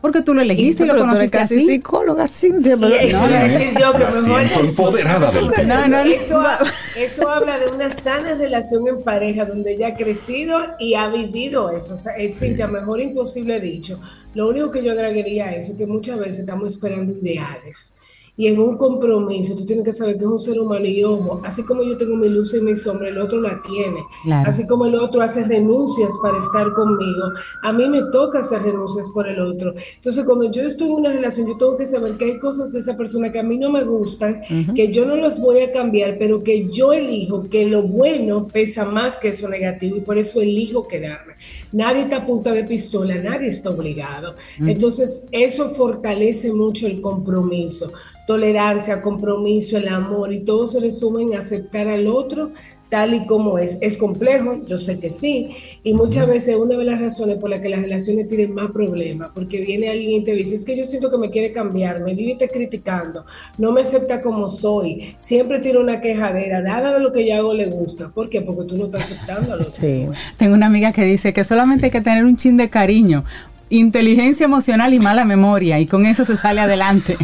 Porque tú lo elegiste y, lo conociste casi así. psicóloga, Cintia. Pero eso no, que mejor... empoderada del tema. No, eso, eso, habla de una sana relación en pareja donde ella ha crecido y ha vivido eso. O sea, Cintia, mejor imposible dicho. Lo único que yo agregaría a eso es que muchas veces estamos esperando ideales y en un compromiso tú tienes que saber que es un ser humano y ojo, así como yo tengo mi luz y mi sombra, el otro la tiene. Así como el otro hace renuncias para estar conmigo, a mí me toca hacer renuncias por el otro. Entonces, cuando yo estoy en una relación, yo tengo que saber que hay cosas de esa persona que a mí no me gustan, que yo no las voy a cambiar, pero que yo elijo que lo bueno pesa más que eso negativo y por eso elijo quedarme. Nadie está a punta de pistola, nadie está obligado. Entonces, eso fortalece mucho el compromiso tolerancia, compromiso, el amor y todo se resume en aceptar al otro tal y como es. Es complejo, yo sé que sí, y muchas veces una de las razones por las que las relaciones tienen más problemas, porque viene alguien y te dice, es que yo siento que me quiere cambiar, me vive criticando, no me acepta como soy, siempre tiene una quejadera, nada de lo que yo hago le gusta. ¿Por qué? Porque tú no estás aceptando al otro. Tengo una amiga que dice que solamente hay que tener un chin de cariño inteligencia emocional y mala memoria y con eso se sale adelante.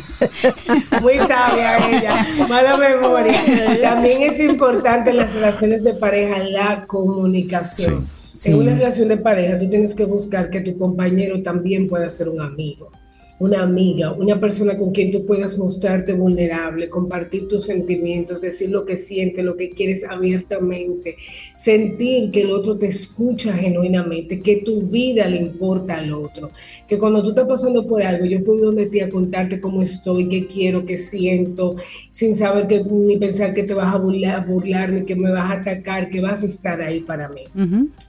Muy sabia ella, mala memoria. También es importante en las relaciones de pareja la comunicación. En una relación de pareja, tú tienes que buscar que tu compañero también pueda ser un amigo una amiga, una persona con quien tú puedas mostrarte vulnerable, compartir tus sentimientos, decir lo que sientes, lo que quieres abiertamente, sentir que el otro te escucha genuinamente, que tu vida le importa al otro, que cuando tú estás pasando por algo, yo puedo ir donde ti a contarte cómo estoy, qué quiero, qué siento, sin saber que ni pensar que te vas a burlar, burlar ni que me vas a atacar, que vas a estar ahí para mí.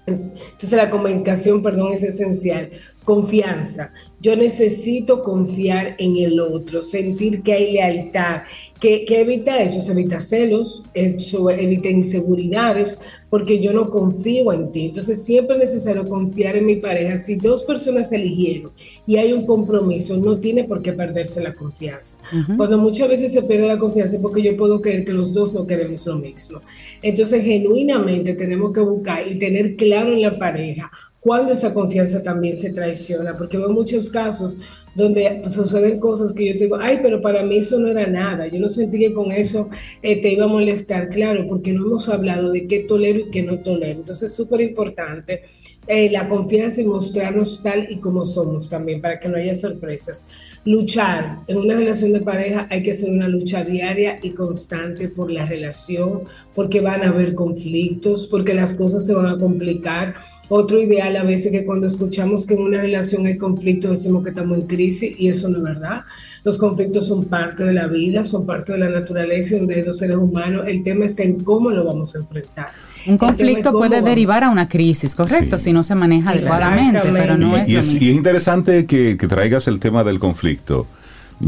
Entonces la comunicación, perdón, es esencial confianza. Yo necesito confiar en el otro, sentir que hay lealtad. ¿Qué, evita eso? Se evita celos, eso evita inseguridades, porque yo no confío en ti. Entonces siempre es necesario confiar en mi pareja. Si dos personas eligieron y hay un compromiso, no tiene por qué perderse la confianza. Cuando muchas veces se pierde la confianza es porque yo puedo creer que los dos no queremos lo mismo. Entonces genuinamente tenemos que buscar y tener claro en la pareja cuando esa confianza también se traiciona, porque veo muchos casos donde pues, suceden cosas que yo te digo, ay, pero para mí eso no era nada, yo no sentí que con eso eh, te iba a molestar, claro, porque no hemos hablado de qué tolero y qué no tolero. Entonces es súper importante eh, la confianza y mostrarnos tal y como somos también, para que no haya sorpresas. Luchar en una relación de pareja hay que hacer una lucha diaria y constante por la relación, porque van a haber conflictos, porque las cosas se van a complicar. Otro ideal a veces que cuando escuchamos que en una relación hay conflicto decimos que estamos en crisis y eso no es verdad. Los conflictos son parte de la vida, son parte de la naturaleza y de los seres humanos. El tema está en cómo lo vamos a enfrentar. Un conflicto puede derivar a una crisis, correcto, si no se maneja adecuadamente, pero no es, y es, y es interesante que, traigas el tema del conflicto,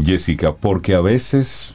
Jessica, porque a veces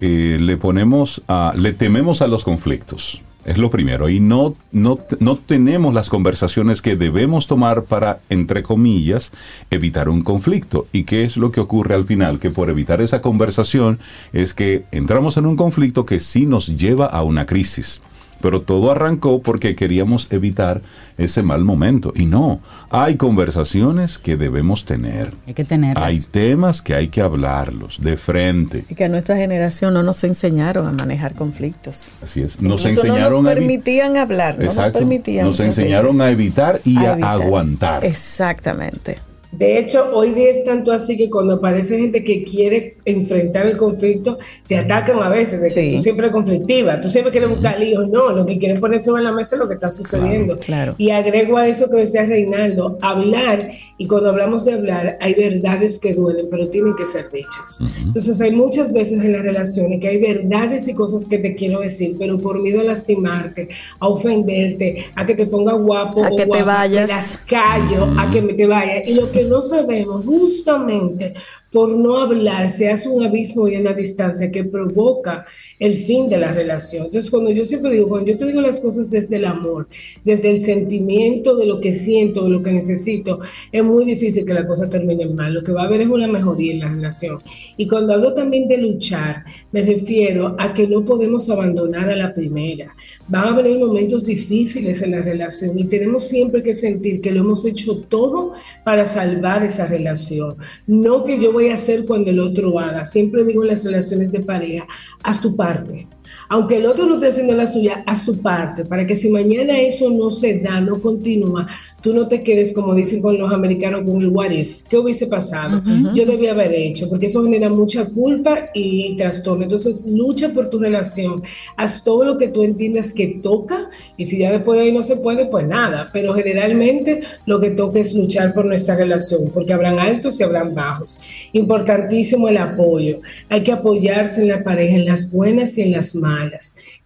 eh, le ponemos a, le tememos a los conflictos. Es lo primero. Y no, no, no tenemos las conversaciones que debemos tomar para, entre comillas, evitar un conflicto. ¿Y qué es lo que ocurre al final? Que por evitar esa conversación es que entramos en un conflicto que sí nos lleva a una crisis. Pero todo arrancó porque queríamos evitar ese mal momento. Y no, hay conversaciones que debemos tener. Hay que tenerlas. Hay temas que hay que hablarlos de frente. Y que a nuestra generación no nos enseñaron a manejar conflictos. Así es. Nos enseñaron no nos permitían hablar, no nos permitían. Nos enseñaron a evitar y a aguantar. Exactamente. De hecho, hoy día es tanto así que cuando aparece gente que quiere enfrentar el conflicto, te atacan a veces, de que tú siempre eres conflictiva, tú siempre quieres buscar líos. No, lo que quieren ponerse en la mesa es lo que está sucediendo. Y agrego a eso que decía Reinaldo, hablar, y cuando hablamos de hablar, hay verdades que duelen, pero tienen que ser dichas. Entonces, hay muchas veces en las relaciones que hay verdades y cosas que te quiero decir, pero por miedo a lastimarte, a ofenderte, a que te ponga guapo a o que te vayas. las callo, a que me te vayas. Y lo que no sabemos justamente por no hablar se hace un abismo y una distancia que provoca el fin de la relación. Entonces, cuando yo siempre digo, cuando yo te digo las cosas desde el amor, desde el sentimiento de lo que siento, de lo que necesito, es muy difícil que la cosa termine mal. Lo que va a haber es una mejoría en la relación. Y cuando hablo también de luchar, me refiero a que no podemos abandonar a la primera. Van a venir momentos difíciles en la relación y tenemos siempre que sentir que lo hemos hecho todo para salvar esa relación. No que yo voy a hacer cuando el otro haga. Siempre digo en las relaciones de pareja, haz tu parte aunque el otro no esté haciendo la suya, haz tu parte, para que si mañana eso no se da, no continúa, tú no te quedes, como dicen con los americanos, con el what if, ¿qué hubiese pasado? Yo debía haber hecho, porque eso genera mucha culpa y trastorno. Entonces, lucha por tu relación, haz todo lo que tú entiendas que toca, y si ya después de ahí no se puede, pues nada, pero generalmente lo que toca es luchar por nuestra relación, porque habrán altos y habrán bajos. Importantísimo el apoyo, hay que apoyarse en la pareja, en las buenas y en las malas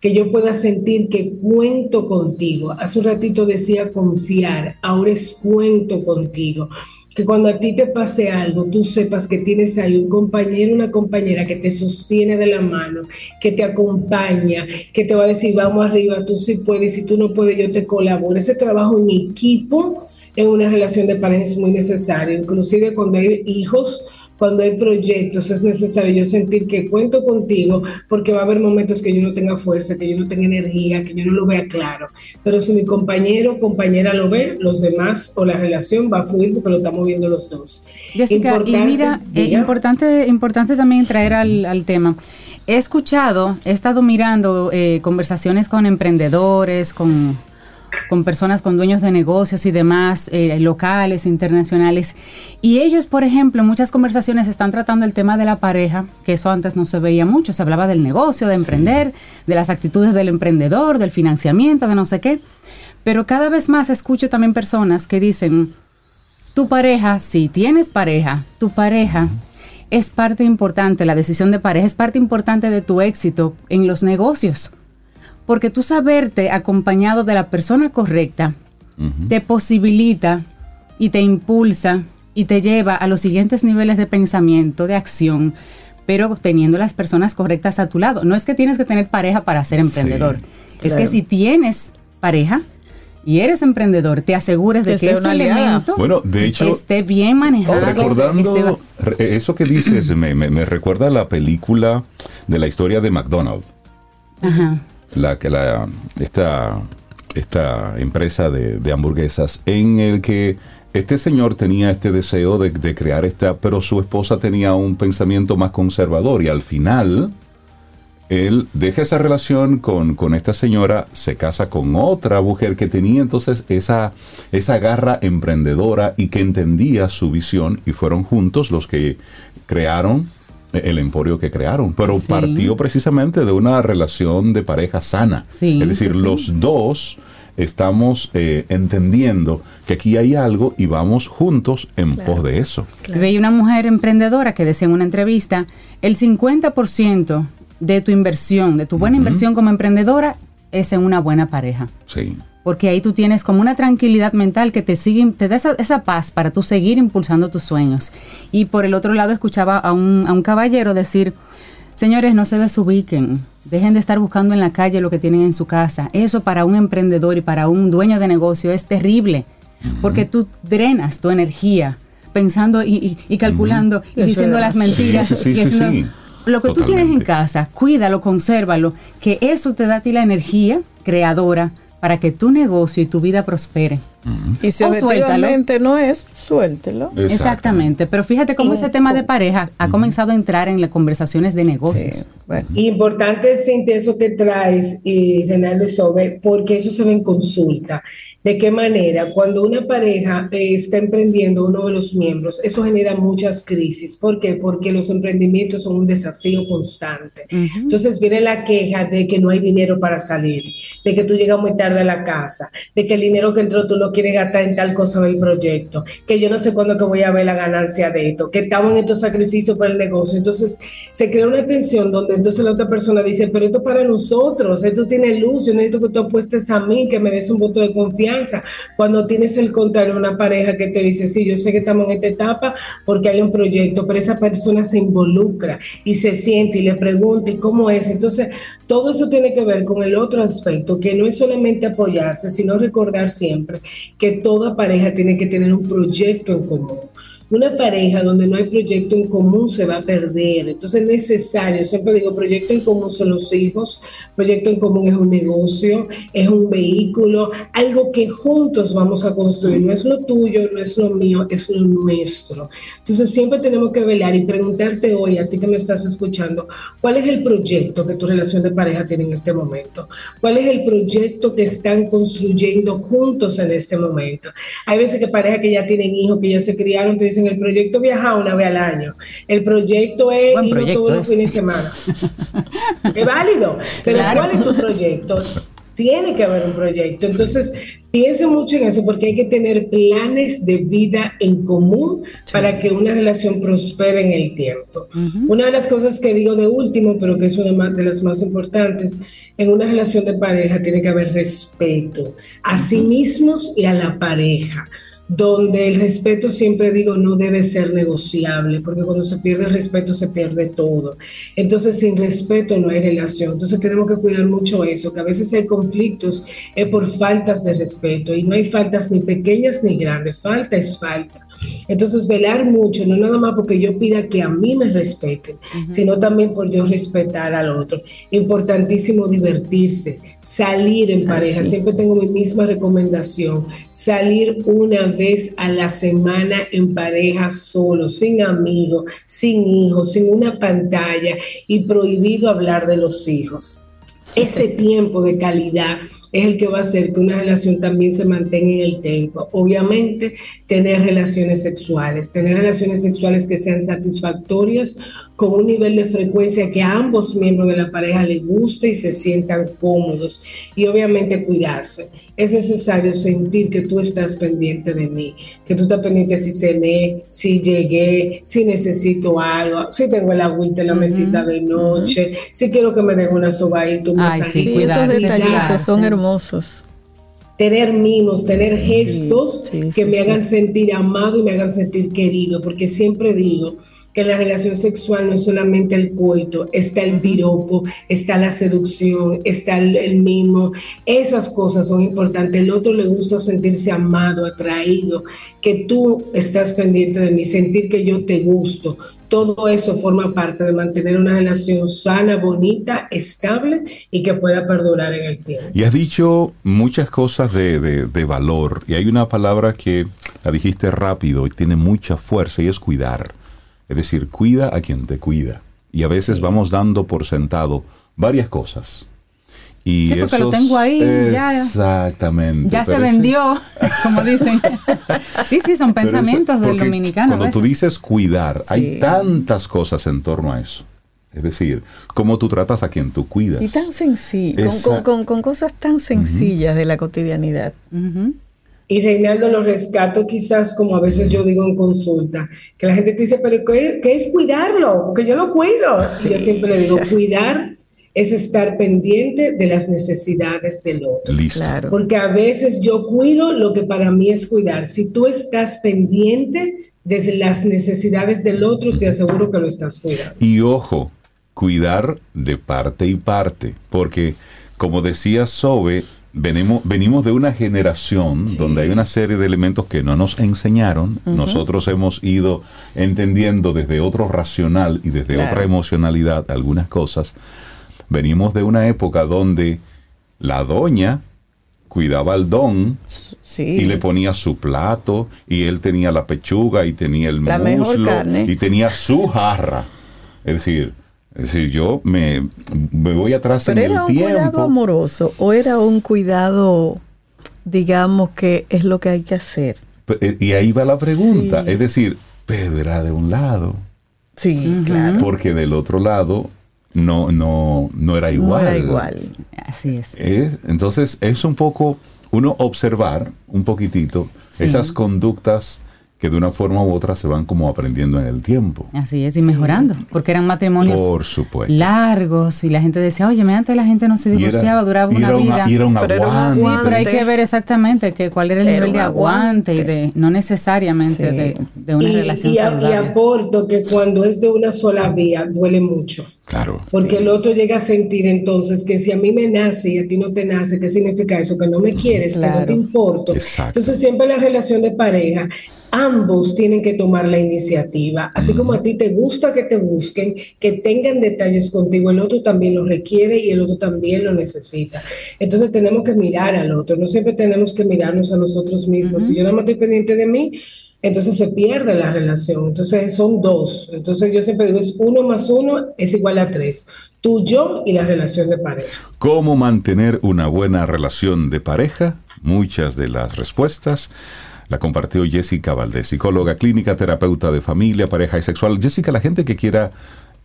que yo pueda sentir que cuento contigo. Hace un ratito decía confiar, ahora es cuento contigo. Que cuando a ti te pase algo, tú sepas que tienes ahí un compañero, una compañera que te sostiene de la mano, que te acompaña, que te va a decir, vamos arriba, tú sí puedes, si tú no puedes, yo te colaboro. Ese trabajo en equipo en una relación de pareja es muy necesario, inclusive cuando hay hijos cuando hay proyectos es necesario yo sentir que cuento contigo porque va a haber momentos que yo no tenga fuerza, que yo no tenga energía, que yo no lo vea claro. Pero si mi compañero o compañera lo ve, los demás o la relación va a fluir porque lo estamos viendo los dos. Jessica, y mira, eh, importante, importante también traer al, tema. He escuchado, he estado mirando eh, conversaciones con emprendedores, con con personas, con dueños de negocios y demás, eh, locales, internacionales. Y ellos, por ejemplo, en muchas conversaciones están tratando el tema de la pareja, que eso antes no se veía mucho, se hablaba del negocio, de emprender, de las actitudes del emprendedor, del financiamiento, de no sé qué. Pero cada vez más escucho también personas que dicen, tu pareja, si tienes pareja, tu pareja es parte importante, la decisión de pareja es parte importante de tu éxito en los negocios. Porque tú saberte acompañado de la persona correcta te posibilita y te impulsa y te lleva a los siguientes niveles de pensamiento, de acción, pero teniendo las personas correctas a tu lado. No es que tienes que tener pareja para ser emprendedor. es que si tienes pareja, y eres emprendedor, te asegures de que, ese elemento bueno, de hecho, esté bien manejado. Recordando eso que dices, me, me, recuerda la película de la historia de McDonald's. Ajá. La la esta, esta empresa de, de, hamburguesas en el que este señor tenía este deseo de, de crear esta, pero su esposa tenía un pensamiento más conservador y al final él deja esa relación con, esta señora, se casa con otra mujer que tenía entonces esa, esa garra emprendedora y que entendía su visión y fueron juntos los que crearon el emporio que crearon, pero partió precisamente de una relación de pareja sana. es decir, los dos estamos eh, entendiendo que aquí hay algo y vamos juntos en pos de eso. Veía una mujer emprendedora que decía en una entrevista, el 50% de tu inversión, de tu buena inversión como emprendedora, es en una buena pareja. Sí. Porque ahí tú tienes como una tranquilidad mental que te sigue, te da esa, paz para tú seguir impulsando tus sueños. Y por el otro lado escuchaba a un, a un caballero decir, señores, no se desubiquen, dejen de estar buscando en la calle lo que tienen en su casa. Eso para un emprendedor y para un dueño de negocio es terrible, porque tú drenas tu energía pensando y, calculando y diciendo las mentiras y haciendo lo que tú tienes en casa, cuídalo, consérvalo, que eso te da a ti la energía creadora para que tu negocio y tu vida prospere. Y si objetivamente no es, suéltelo. Exactamente. Pero fíjate cómo ese tema de pareja ha comenzado a entrar en las conversaciones de negocios. Importante, Cintia, eso que traes, y Renaldo Sobe, porque eso se ve en consulta. ¿De qué manera? Cuando una pareja eh, está emprendiendo uno de los miembros, eso genera muchas crisis. ¿Por qué? Porque los emprendimientos son un desafío constante. Entonces viene la queja de que no hay dinero para salir, de que tú llegas muy tarde a la casa, de que el dinero que entró tú lo quieres gastar en tal cosa del proyecto, que yo no sé cuándo que voy a ver la ganancia de esto, que estamos en estos sacrificios para el negocio. Entonces se crea una tensión donde entonces la otra persona dice, pero esto para nosotros, esto tiene luz, yo necesito que tú apuestes a mí, que me des un voto de confianza cuando tienes el contrario, una pareja que te dice, sí, yo sé que estamos en esta etapa porque hay un proyecto, pero esa persona se involucra y se siente y le pregunta, ¿y cómo es? Entonces, todo eso tiene que ver con el otro aspecto, que no es solamente apoyarse, sino recordar siempre que toda pareja tiene que tener un proyecto en común. Una pareja donde no hay proyecto en común se va a perder. Entonces es necesario, siempre digo, proyecto en común son los hijos, proyecto en común es un negocio, es un vehículo, algo que juntos vamos a construir. No es lo tuyo, no es lo mío, es lo nuestro. Entonces siempre tenemos que velar y preguntarte hoy, a ti que me estás escuchando, ¿cuál es el proyecto que tu relación de pareja tiene en este momento? ¿Cuál es el proyecto que están construyendo juntos en este momento? Hay veces que parejas que ya tienen hijos, que ya se criaron, te dicen, el proyecto viaja una vez al año. El proyecto es ir todos los fines de semana. es válido, pero ¿cuál es tu proyecto? Tiene que haber un proyecto. Entonces, piense mucho en eso porque hay que tener planes de vida en común para que una relación prospere en el tiempo. Una de las cosas que digo de último, pero que es una de las más importantes, en una relación de pareja tiene que haber respeto a sí mismos y a la pareja donde el respeto siempre digo no debe ser negociable, porque cuando se pierde el respeto se pierde todo. Entonces sin respeto no hay relación. Entonces tenemos que cuidar mucho eso, que a veces hay conflictos es por faltas de respeto y no hay faltas ni pequeñas ni grandes, falta es falta. Entonces, velar mucho, no nada más porque yo pida que a mí me respeten, sino también por yo respetar al otro. Importantísimo divertirse, salir en pareja. Siempre tengo mi misma recomendación, salir una vez a la semana en pareja solo, sin amigos, sin hijos, sin una pantalla y prohibido hablar de los hijos. Ese tiempo de calidad es el que va a hacer que una relación también se mantenga en el tiempo. Obviamente, tener relaciones sexuales, tener relaciones sexuales que sean satisfactorias con un nivel de frecuencia que a ambos miembros de la pareja les guste y se sientan cómodos. Y obviamente cuidarse. Es necesario sentir que tú estás pendiente de mí, que tú estás pendiente si cené, si llegué, si necesito algo, si tengo el agüita en la mesita de noche, si quiero que me den una sobadita, un Ay, sí, esos detallitos son hermosos tener mimos, tener gestos que me hagan sentir amado y me hagan sentir querido, porque siempre digo, que la relación sexual no es solamente el coito, está el piropo, está la seducción, está el, mimo. Esas cosas son importantes. El otro le gusta sentirse amado, atraído, que tú estás pendiente de mí, sentir que yo te gusto. Todo eso forma parte de mantener una relación sana, bonita, estable y que pueda perdurar en el tiempo. Y has dicho muchas cosas de, de valor y hay una palabra que la dijiste rápido y tiene mucha fuerza y es cuidar. Es decir, cuida a quien te cuida. Y a veces vamos dando por sentado varias cosas. Y sí, porque lo tengo ahí, ya. Exactamente. Ya se vendió, como dicen. sí, sí, son pensamientos del dominicano. Cuando tú dices cuidar, hay tantas cosas en torno a eso. Es decir, cómo tú tratas a quien tú cuidas. Y tan sencillo, con, con, cosas tan sencillas de la cotidianidad. Y Reinaldo lo rescato quizás como a veces yo digo en consulta, que la gente te dice, pero ¿qué, es cuidarlo? Porque yo lo cuido. Y yo siempre le digo, cuidar es estar pendiente de las necesidades del otro. Listo. Porque a veces yo cuido lo que para mí es cuidar. Si tú estás pendiente de las necesidades del otro, te aseguro que lo estás cuidando. Y ojo, cuidar de parte y parte, porque como decía Sobe, venimos, venimos de una generación donde hay una serie de elementos que no nos enseñaron. Nosotros hemos ido entendiendo desde otro racional y desde otra emocionalidad algunas cosas. Venimos de una época donde la doña cuidaba al don y le ponía su plato y él tenía la pechuga y tenía el muslo y tenía su jarra. Es decir, es decir, yo me, voy atrás en el tiempo. ¿Pero era un cuidado amoroso o era un cuidado, digamos, que es lo que hay que hacer? Eh, y ahí va la pregunta. Es decir, Pedro era de un lado. Sí, claro. Porque del otro lado no, no, no era igual. No era igual. Así es. Entonces es un poco uno observar un poquitito esas conductas que de una forma u otra se van como aprendiendo en el tiempo. Así es, y mejorando, porque eran matrimonios Por supuesto. largos y la gente decía, oye, antes la gente no se divorciaba, duraba una, vida. Y era un aguante. Sí, pero hay que ver exactamente que cuál era el nivel de aguante, y de no necesariamente de, una relación y, saludable. Y aporto que cuando es de una sola vía duele mucho. Claro. Porque el otro llega a sentir entonces que si a mí me nace y a ti no te nace, ¿qué significa eso? Que no me quieres, que no te importo. Entonces siempre la relación de pareja, ambos tienen que tomar la iniciativa. Así como a ti te gusta que te busquen, que tengan detalles contigo, el otro también lo requiere y el otro también lo necesita. Entonces tenemos que mirar al otro, no siempre tenemos que mirarnos a nosotros mismos. Si yo no me estoy pendiente de mí, entonces se pierde la relación. Entonces son dos. Entonces yo siempre digo, es uno más uno es igual a tres. Tú, yo y la relación de pareja. ¿Cómo mantener una buena relación de pareja? Muchas de las respuestas la compartió Jessica Valdés, psicóloga clínica, terapeuta de familia, pareja y sexual. Jessica, la gente que quiera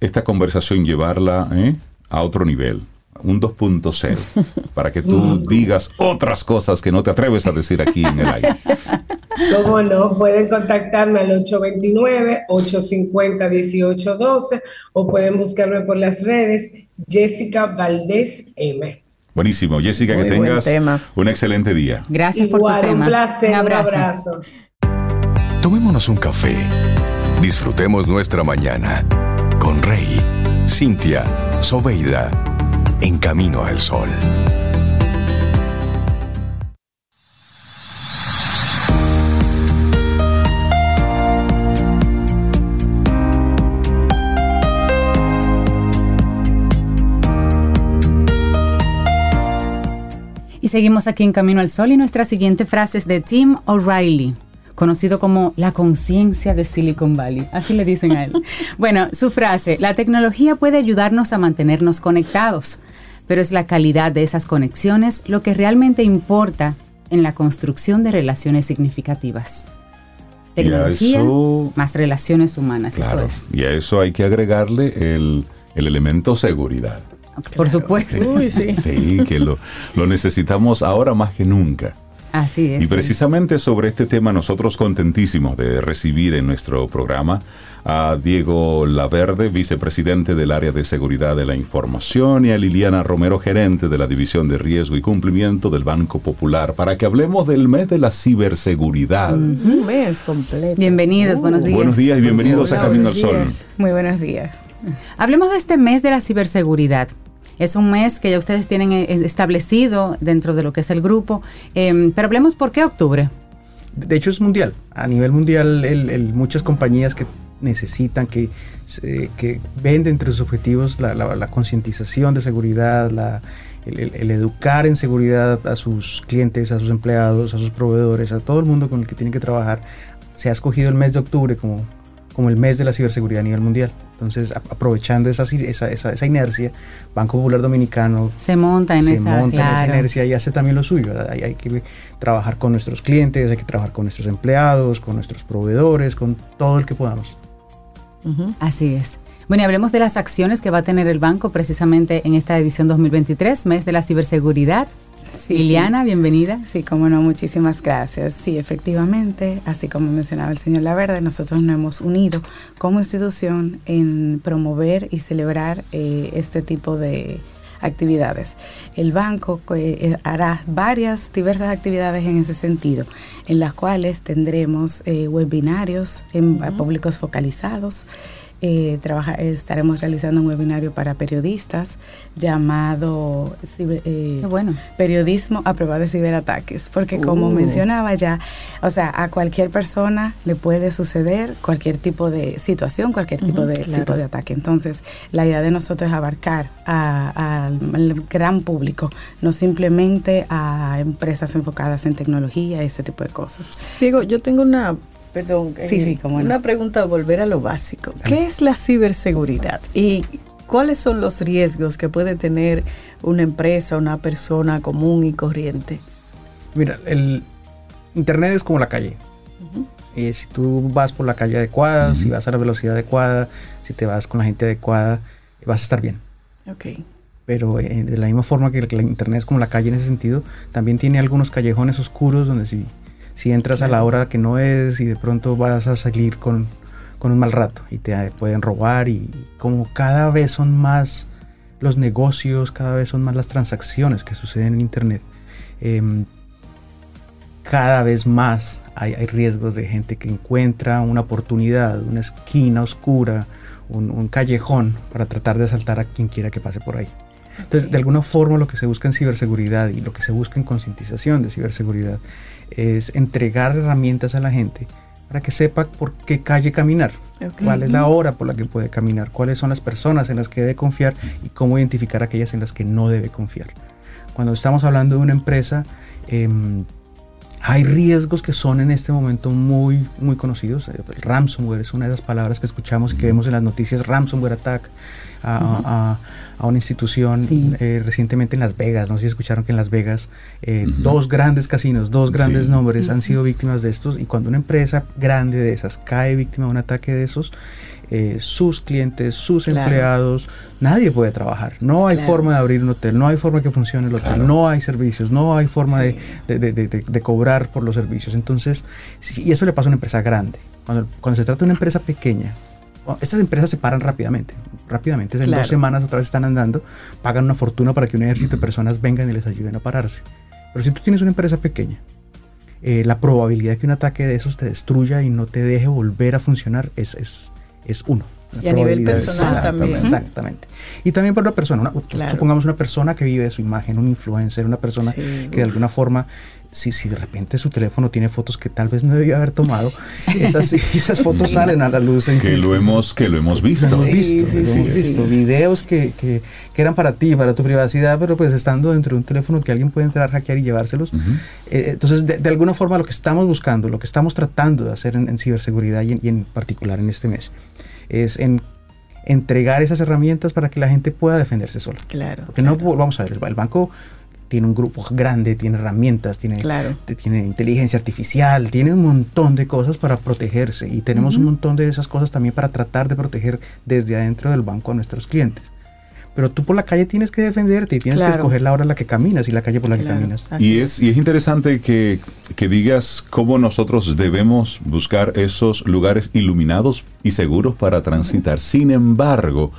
esta conversación llevarla ¿eh? a otro nivel, un 2.0, para que tú digas otras cosas que no te atreves a decir aquí en el aire. ¿Cómo no? Pueden contactarme al 829-850-1812 o pueden buscarme por las redes Jessica Valdés M. Buenísimo. Jessica, que tengas un excelente día. Gracias por tu tema. Un placer. Un abrazo. Tomémonos un café. Disfrutemos nuestra mañana con Rey, Cintia, Soveida, en camino al sol. Y seguimos aquí en Camino al Sol y nuestra siguiente frase es de Tim O'Reilly conocido como la conciencia de Silicon Valley. Así le dicen a él. Bueno, su frase, la tecnología puede ayudarnos a mantenernos conectados, pero es la calidad de esas conexiones lo que realmente importa en la construcción de relaciones significativas. Tecnología más relaciones humanas. Claro, Y a eso hay que agregarle el, elemento seguridad. Por supuesto. Uy, sí. sí. que lo, lo necesitamos ahora más que nunca. Así es. Y precisamente sobre este tema nosotros contentísimos de recibir en nuestro programa a Diego Laverde, vicepresidente del área de seguridad de la información, y a Liliana Romero, gerente de la División de Riesgo y Cumplimiento del Banco Popular, para que hablemos del mes de la ciberseguridad. Un mes completo. Bienvenidos, buenos días. Buenos días y bienvenidos a Camino al Sol. Muy buenos días. Hablemos de este mes de la ciberseguridad. Es un mes que ya ustedes tienen eh, establecido dentro de lo que es el grupo, em, pero hablemos por qué octubre. De hecho es mundial. A nivel mundial el, muchas compañías que necesitan, que, ven entre sus objetivos la, concientización de seguridad, la, el, educar en seguridad a sus clientes, a sus empleados, a sus proveedores, a todo el mundo con el que tienen que trabajar. Se ha escogido el mes de octubre como, como el mes de la ciberseguridad a nivel mundial. Entonces, aprovechando esa, esa, esa, inercia, Banco Popular Dominicano se monta en, esa, inercia y hace también lo suyo. Hay, hay, que trabajar con nuestros clientes, hay que trabajar con nuestros empleados, con nuestros proveedores, con todo el que podamos. Así es. Bueno, y hablemos de las acciones que va a tener el banco precisamente en esta edición 2023, mes de la ciberseguridad. Liliana, bienvenida. Sí, como no, muchísimas gracias. Sí, efectivamente, así como mencionaba el señor Laverde, nosotros nos hemos unido como institución en promover y celebrar eh, este tipo de actividades. El banco eh, hará varias diversas actividades en ese sentido, en las cuales tendremos eh, webinarios en públicos focalizados. Eh, estaremos realizando un webinario para periodistas llamado eh, bueno. Periodismo a prueba de ciberataques, porque como uh. mencionaba ya, o sea, a cualquier persona le puede suceder cualquier tipo de situación, cualquier tipo, de, tipo de ataque. Entonces, la idea de nosotros es abarcar al gran público, no simplemente a empresas enfocadas en tecnología, ese tipo de cosas. Diego, yo tengo una perdón, sí, sí, como una pregunta, volver a lo básico. ¿Qué es la ciberseguridad y cuáles son los riesgos que puede tener una empresa, una persona común y corriente? Mira, el Internet es como la calle. Y si tú vas por la calle adecuada, si vas a la velocidad adecuada, si te vas con la gente adecuada, vas a estar bien. Ok. Pero eh, de la misma forma que el Internet es como la calle en ese sentido, también tiene algunos callejones oscuros donde si si entras a la hora que no es y de pronto vas a salir con, un mal rato y te pueden robar y como cada vez son más los negocios, cada vez son más las transacciones que suceden en Internet, em, cada vez más hay, riesgos de gente que encuentra una oportunidad, una esquina oscura, un, un, callejón para tratar de asaltar a quien quiera que pase por ahí. Entonces, de alguna forma lo que se busca en ciberseguridad y lo que se busca en concientización de ciberseguridad es entregar herramientas a la gente para que sepa por qué calle caminar, cuál es la hora por la que puede caminar, cuáles son las personas en las que debe confiar y cómo identificar aquellas en las que no debe confiar. Cuando estamos hablando de una empresa, em, hay riesgos que son en este momento muy, muy conocidos. El ransomware es una de esas palabras que escuchamos y que vemos en las noticias, ransomware attack a, una institución eh, recientemente en Las Vegas. No sé si escucharon que en Las Vegas eh, dos grandes casinos, dos grandes nombres han sido víctimas de estos y cuando una empresa grande de esas cae víctima de un ataque de esos, eh, sus clientes, sus empleados, nadie puede trabajar. No hay forma de abrir un hotel, no hay forma que funcione el hotel, no hay servicios, no hay forma de, de, cobrar por los servicios. Entonces, y eso le pasa a una empresa grande. Cuando, cuando se trata de una empresa pequeña, estas empresas se paran rápidamente, rápidamente, en dos semanas otra vez están andando, pagan una fortuna para que un ejército de personas vengan y les ayuden a pararse. Pero si tú tienes una empresa pequeña, eh, la probabilidad de que un ataque de esos te destruya y no te deje volver a funcionar es, es, es uno. Y a nivel personal también. Exactamente. Y también para una persona, supongamos una persona que vive de su imagen, un influencer, una persona que de alguna forma si, si de repente su teléfono tiene fotos que tal vez no debió haber tomado, esas, esas fotos salen a la luz. En que, lo hemos, que lo hemos visto. Lo hemos visto, hemos visto. Videos que, que, que, eran para ti, para tu privacidad, pero pues estando dentro de un teléfono que alguien puede entrar, hackear y llevárselos. Eh, entonces, de, alguna forma lo que estamos buscando, lo que estamos tratando de hacer en, ciberseguridad y en, y en particular en este mes, es en entregar esas herramientas para que la gente pueda defenderse sola. Claro. Porque no, vamos a ver, el, banco tiene un grupo grande, tiene herramientas, tiene, tiene inteligencia artificial, tiene un montón de cosas para protegerse y tenemos un montón de esas cosas también para tratar de proteger desde adentro del banco a nuestros clientes pero tú por la calle tienes que defenderte y tienes que escoger la hora en la que caminas y la calle por la que caminas. Y es, y es interesante que, que, digas cómo nosotros debemos buscar esos lugares iluminados y seguros para transitar. Sin embargo,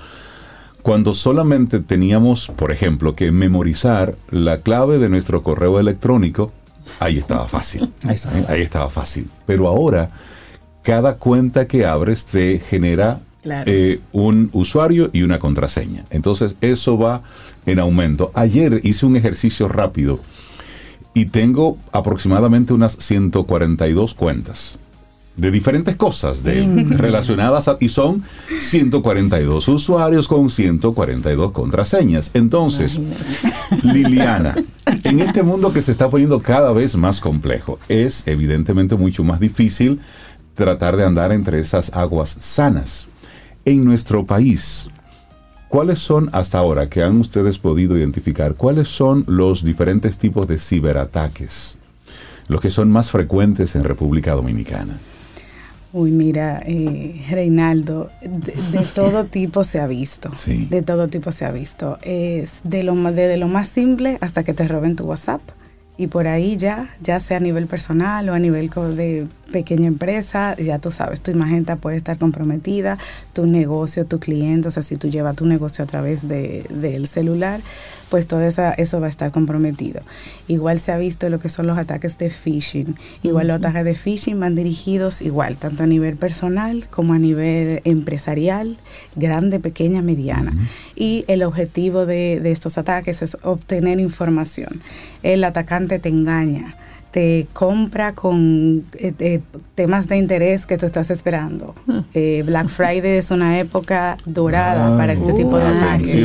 cuando solamente teníamos, por ejemplo, que memorizar la clave de nuestro correo electrónico, ahí estaba fácil. ahí, ahí estaba fácil. Pero ahora, cada cuenta que abres te genera eh, un usuario y una contraseña. Entonces eso va en aumento. Ayer hice un ejercicio rápido y tengo aproximadamente unas 142 cuentas de diferentes cosas de, relacionadas y son 142 usuarios con 142 contraseñas. Entonces, Liliana, en este mundo que se está poniendo cada vez más complejo, es evidentemente mucho más difícil tratar de andar entre esas aguas sanas en nuestro país. ¿Cuáles son hasta ahora que han ustedes podido identificar? ¿Cuáles son los diferentes tipos de ciberataques? Los que son más frecuentes en República Dominicana. Uy, mira, eh, Reinaldo, de, todo tipo se ha visto. Sí. De todo tipo se ha visto. Es de lo, de lo más simple hasta que te roben tu WhatsApp y por ahí ya, ya sea a nivel personal o a nivel de pequeña empresa, ya tú sabes, tu imagen puede estar comprometida, tu negocio, tu cliente, o sea, si tú llevas tu negocio a través del celular, pues todo eso, eso va a estar comprometido. Igual se ha visto lo que son los ataques de phishing. Igual los ataques de phishing van dirigidos igual, tanto a nivel personal como a nivel empresarial, grande, pequeña, mediana. Y el objetivo de, de estos ataques es obtener información. El atacante te engaña te compra con eh, temas de interés que tú estás esperando. Hmm. Eh, Black Friday es una época dorada para este tipo de ataques.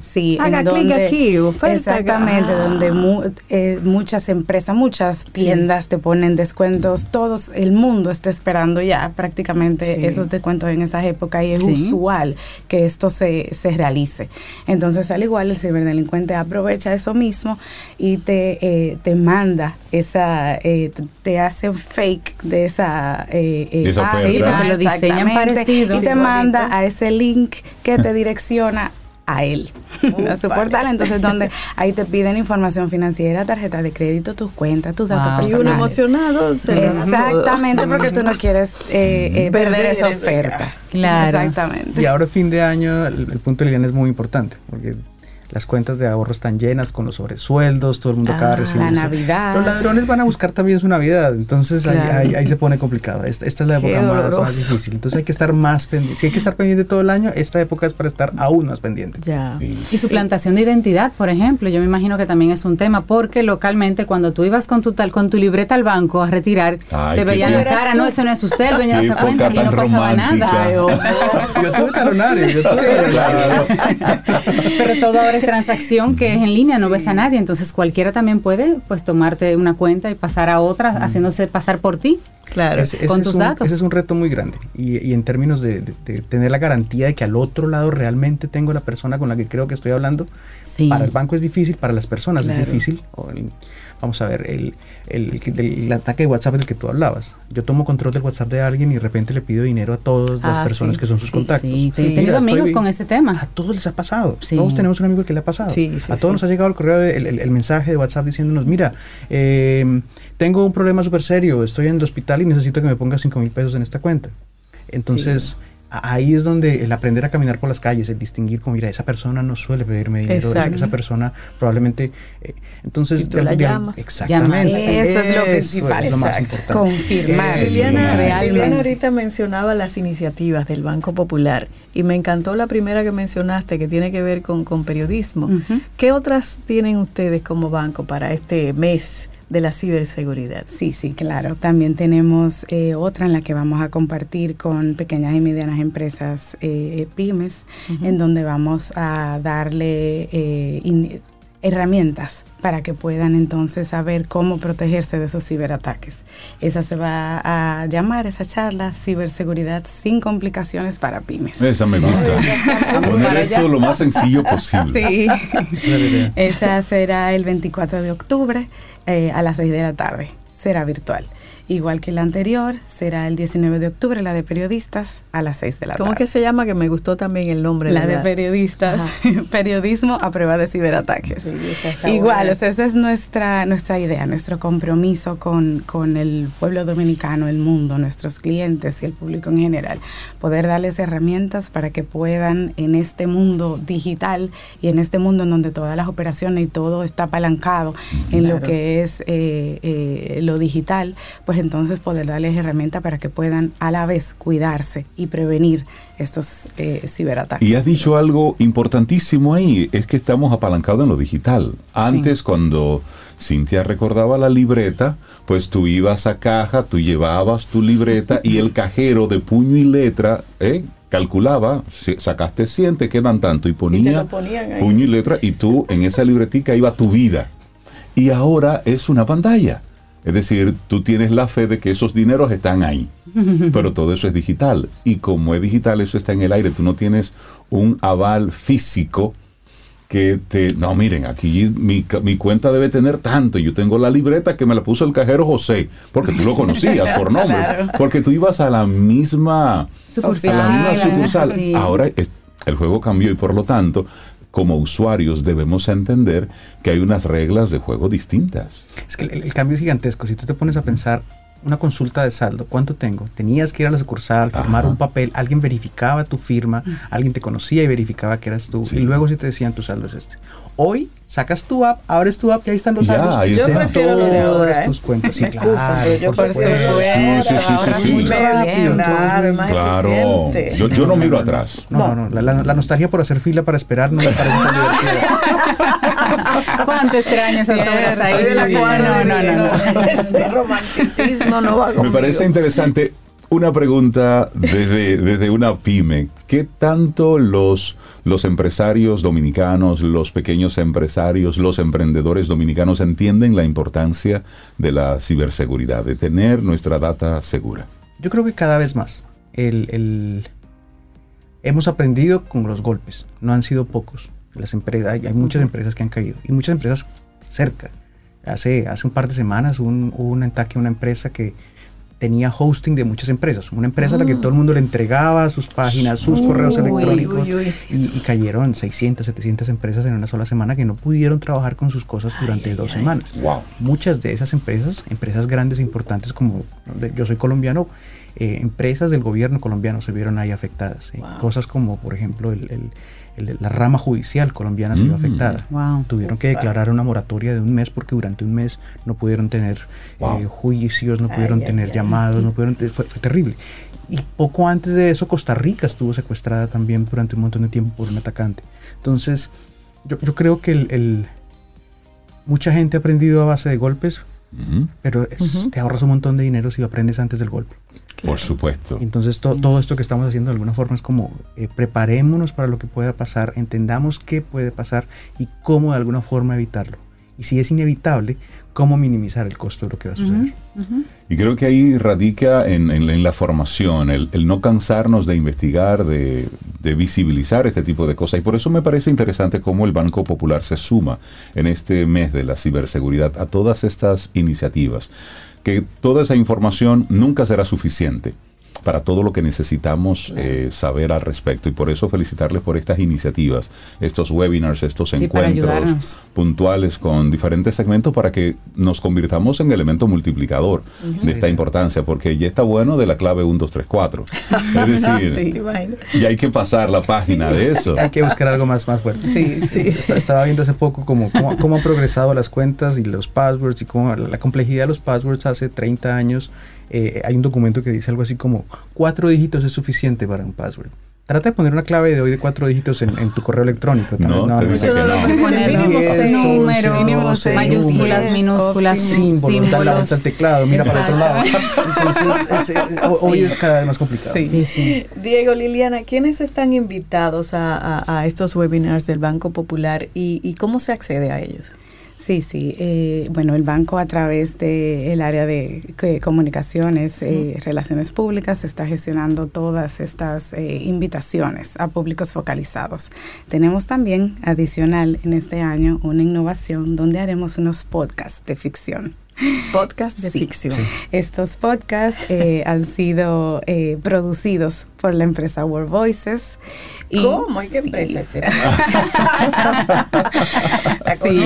Sí, Haga clic aquí, Exactamente, donde eh, muchas empresas, muchas tiendas te ponen descuentos, todos, el mundo está esperando ya prácticamente esos descuentos en esa época y es usual que esto se, se realice. Entonces, al igual, el ciberdelincuente aprovecha eso mismo y te, te manda esa eh, te hace un fake de esa, eh, eh ah, lo diseñan parecido. Y te manda a ese link que te direcciona a él, a su portal, entonces donde ahí te piden información financiera, tarjeta de crédito, tus cuentas, tus datos personales. Y uno emocionado. Exactamente, porque tú no quieres eh, perder, esa oferta. Claro. Exactamente. Y ahora fin de año, el, el punto de Liliana es muy importante, porque las cuentas de ahorro están llenas con los sobresueldos, todo el mundo acaba de ah, recibir. La Navidad. Los ladrones van a buscar también su Navidad, entonces ahí, se pone complicado. Esta, es la época más, difícil. Entonces hay que estar más pendiente. Si hay que estar pendiente todo el año, esta época es para estar aún más pendiente. Ya. Y su plantación de identidad, por ejemplo, yo me imagino que también es un tema, porque localmente cuando tú ibas con tu tal, con tu libreta al banco a retirar, te veían la cara, no, ese no es usted, el dueño de esa cuenta, y no pasaba nada. yo tuve talonario, yo tuve talonario. Pero todo ahora es transacción que es en línea, no ves a nadie, entonces cualquiera también puede pues tomarte una cuenta y pasar a otra haciéndose pasar por ti. Claro, con tus datos. Ese es un reto muy grande. Y, en términos de, tener la garantía de que al otro lado realmente tengo la persona con la que creo que estoy hablando, para el banco es difícil, para las personas es difícil. vamos a ver, el, el, ataque de WhatsApp del que tú hablabas. Yo tomo control del WhatsApp de alguien y de repente le pido dinero a todas las ah, personas que son sus contactos. Sí, he tenido amigos con este tema. A todos les ha pasado. Todos tenemos un amigo que le ha pasado. a todos nos ha llegado el correo, el, mensaje de WhatsApp diciéndonos, mira, eh, tengo un problema súper serio, estoy en el hospital y necesito que me pongas 5 mil pesos en esta cuenta. Entonces ahí es donde el aprender a caminar por las calles, el distinguir como, mira, esa persona no suele pedirme dinero, esa, persona probablemente... Eh, entonces, tú la llamas. Exactamente. Eso, es lo principal. Es lo más importante. Confirmar. Liliana, ahorita mencionaba las iniciativas del Banco Popular y me encantó la primera que mencionaste que tiene que ver con, con periodismo. ¿Qué otras tienen ustedes como banco para este mes? De la ciberseguridad. Sí, sí, claro. También tenemos eh, otra en la que vamos a compartir con pequeñas y medianas empresas eh, pymes, en donde vamos a darle eh, herramientas para que puedan entonces saber cómo protegerse de esos ciberataques. Esa se va a llamar, esa charla, ciberseguridad sin complicaciones para pymes. Esa me gusta. Poner esto lo más sencillo posible. Sí. esa será el 24 de octubre eh, a las 6 de la tarde. Será virtual igual que la anterior, será el 19 de octubre, la de periodistas, a las 6 de la tarde. ¿Cómo que se llama? Que me gustó también el nombre. La de, periodistas, periodismo a prueba de ciberataques. igual, esa es nuestra, nuestra idea, nuestro compromiso con, con el pueblo dominicano, el mundo, nuestros clientes y el público en general. Poder darles herramientas para que puedan en este mundo digital y en este mundo en donde todas las operaciones y todo está apalancado en lo que es eh, eh, lo digital, pues pues entonces poder darles herramientas para que puedan a la vez cuidarse y prevenir estos eh, ciberataques. Y has dicho algo importantísimo ahí, es que estamos apalancados en lo digital. Antes cuando Cintia recordaba la libreta, pues tú ibas a caja, tú llevabas tu libreta y el cajero de puño y letra, ¿eh? calculaba, sacaste 100, te quedan tanto y ponía puño y letra y tú en esa libretica iba tu vida. Y ahora es una pantalla. Es decir, tú tienes la fe de que esos dineros están ahí, pero todo eso es digital. Y como es digital, eso está en el aire. Tú no tienes un aval físico que te... No, miren, aquí mi, mi cuenta debe tener tanto. Yo tengo la libreta que me la puso el cajero José, porque tú lo conocías por nombre. Porque tú ibas a la misma sucursal. A la misma sucursal. Ahora el juego cambió y por lo tanto como usuarios debemos entender que hay unas reglas de juego distintas. Es que el, cambio es gigantesco. Si tú te pones a pensar una consulta de saldo, ¿cuánto tengo? Tenías que ir a la sucursal, firmar un papel, alguien verificaba tu firma, alguien te conocía y verificaba que eras tú, y luego si te decían tu saldo es este. Hoy sacas tu app, abres tu app y ahí están los saldos. Yo de ahora, ¿eh? tus cuentas. Sí, claro, yo por supuesto. Sí, sí, sí, sí, sí. Claro, más claro. Yo, yo no miro atrás. No, no, no. La, la, nostalgia por hacer fila para esperar no me parece tan divertido. ¿Cuánto extraño esas horas ahí? De la no, no, no, Ese romanticismo no va conmigo. Me parece interesante una pregunta desde, desde una pyme. ¿Qué tanto los, los empresarios dominicanos, los pequeños empresarios, los emprendedores dominicanos entienden la importancia de la ciberseguridad, de tener nuestra data segura? Yo creo que cada vez más. El, hemos aprendido con los golpes, no han sido pocos. Las empresas, hay, muchas empresas que han caído y muchas empresas cerca. Hace, hace un par de semanas hubo un, hubo un ataque a una empresa que tenía hosting de muchas empresas. Una empresa a la que ah. todo el mundo le entregaba sus páginas, sus correos electrónicos y, cayeron 600, 700 empresas en una sola semana que no pudieron trabajar con sus cosas durante dos semanas. Muchas de esas empresas, empresas grandes e importantes como yo soy colombiano, eh, empresas del gobierno colombiano se vieron ahí afectadas. Eh, cosas como, por ejemplo, el la rama judicial colombiana se vio mm. afectada. Tuvieron que declarar una moratoria de un mes porque durante un mes no pudieron tener eh, juicios, no pudieron tener llamados, no pudieron fue, terrible. Y poco antes de eso Costa Rica estuvo secuestrada también durante un montón de tiempo por un atacante. Entonces, yo, creo que el, mucha gente ha aprendido a base de golpes, pero te ahorras un montón de dinero si aprendes antes del golpe. Por supuesto. Entonces todo esto que estamos haciendo de alguna forma es como eh, preparémonos para lo que pueda pasar, entendamos qué puede pasar y cómo de alguna forma evitarlo. Y si es inevitable, cómo minimizar el costo de lo que va a suceder. Y creo que ahí radica en, la formación, el, no cansarnos de investigar, de, de, visibilizar este tipo de cosas. Y por eso me parece interesante cómo el Banco Popular se suma en este mes de la ciberseguridad a todas estas iniciativas que toda esa información nunca será suficiente para todo lo que necesitamos eh, saber al respecto. Y por eso felicitarles por estas iniciativas, estos webinars, estos encuentros puntuales con diferentes segmentos para que nos convirtamos en elemento multiplicador de esta importancia, porque ya está bueno de la clave 1, 2, 3, 4. Es decir, ya hay que pasar la página de eso. Hay que buscar algo más, más fuerte. Sí, sí. Estaba viendo hace poco cómo, cómo, han progresado las cuentas y los passwords y cómo la complejidad de los passwords hace 30 años eh, hay un documento que dice algo así como cuatro dígitos es suficiente para un password. Trata de poner una clave de hoy de cuatro dígitos en, en tu correo electrónico. No, te dice que no. Poner Diez, números, mayúsculas, minúsculas, símbolos, dar la vuelta al teclado, mira para otro lado. Entonces, es- es- ho- hoy es cada vez más complicado. Sí. Sí, sí. Diego, Liliana, ¿quiénes están invitados a, a- a estos webinars del Banco Popular y, y cómo se accede a ellos? Sí, sí. eh, bueno, el banco a través del área de que- comunicaciones, eh, relaciones públicas, está gestionando todas estas eh, invitaciones a públicos focalizados. Tenemos también, adicional en este año, una innovación donde haremos unos podcasts de ficción. Podcast de Sí. ficción. Estos podcasts eh, han sido eh, producidos por la empresa World Voices. Y- ¿Cómo? ¿Hay qué sí. empresa es esa? La Sí,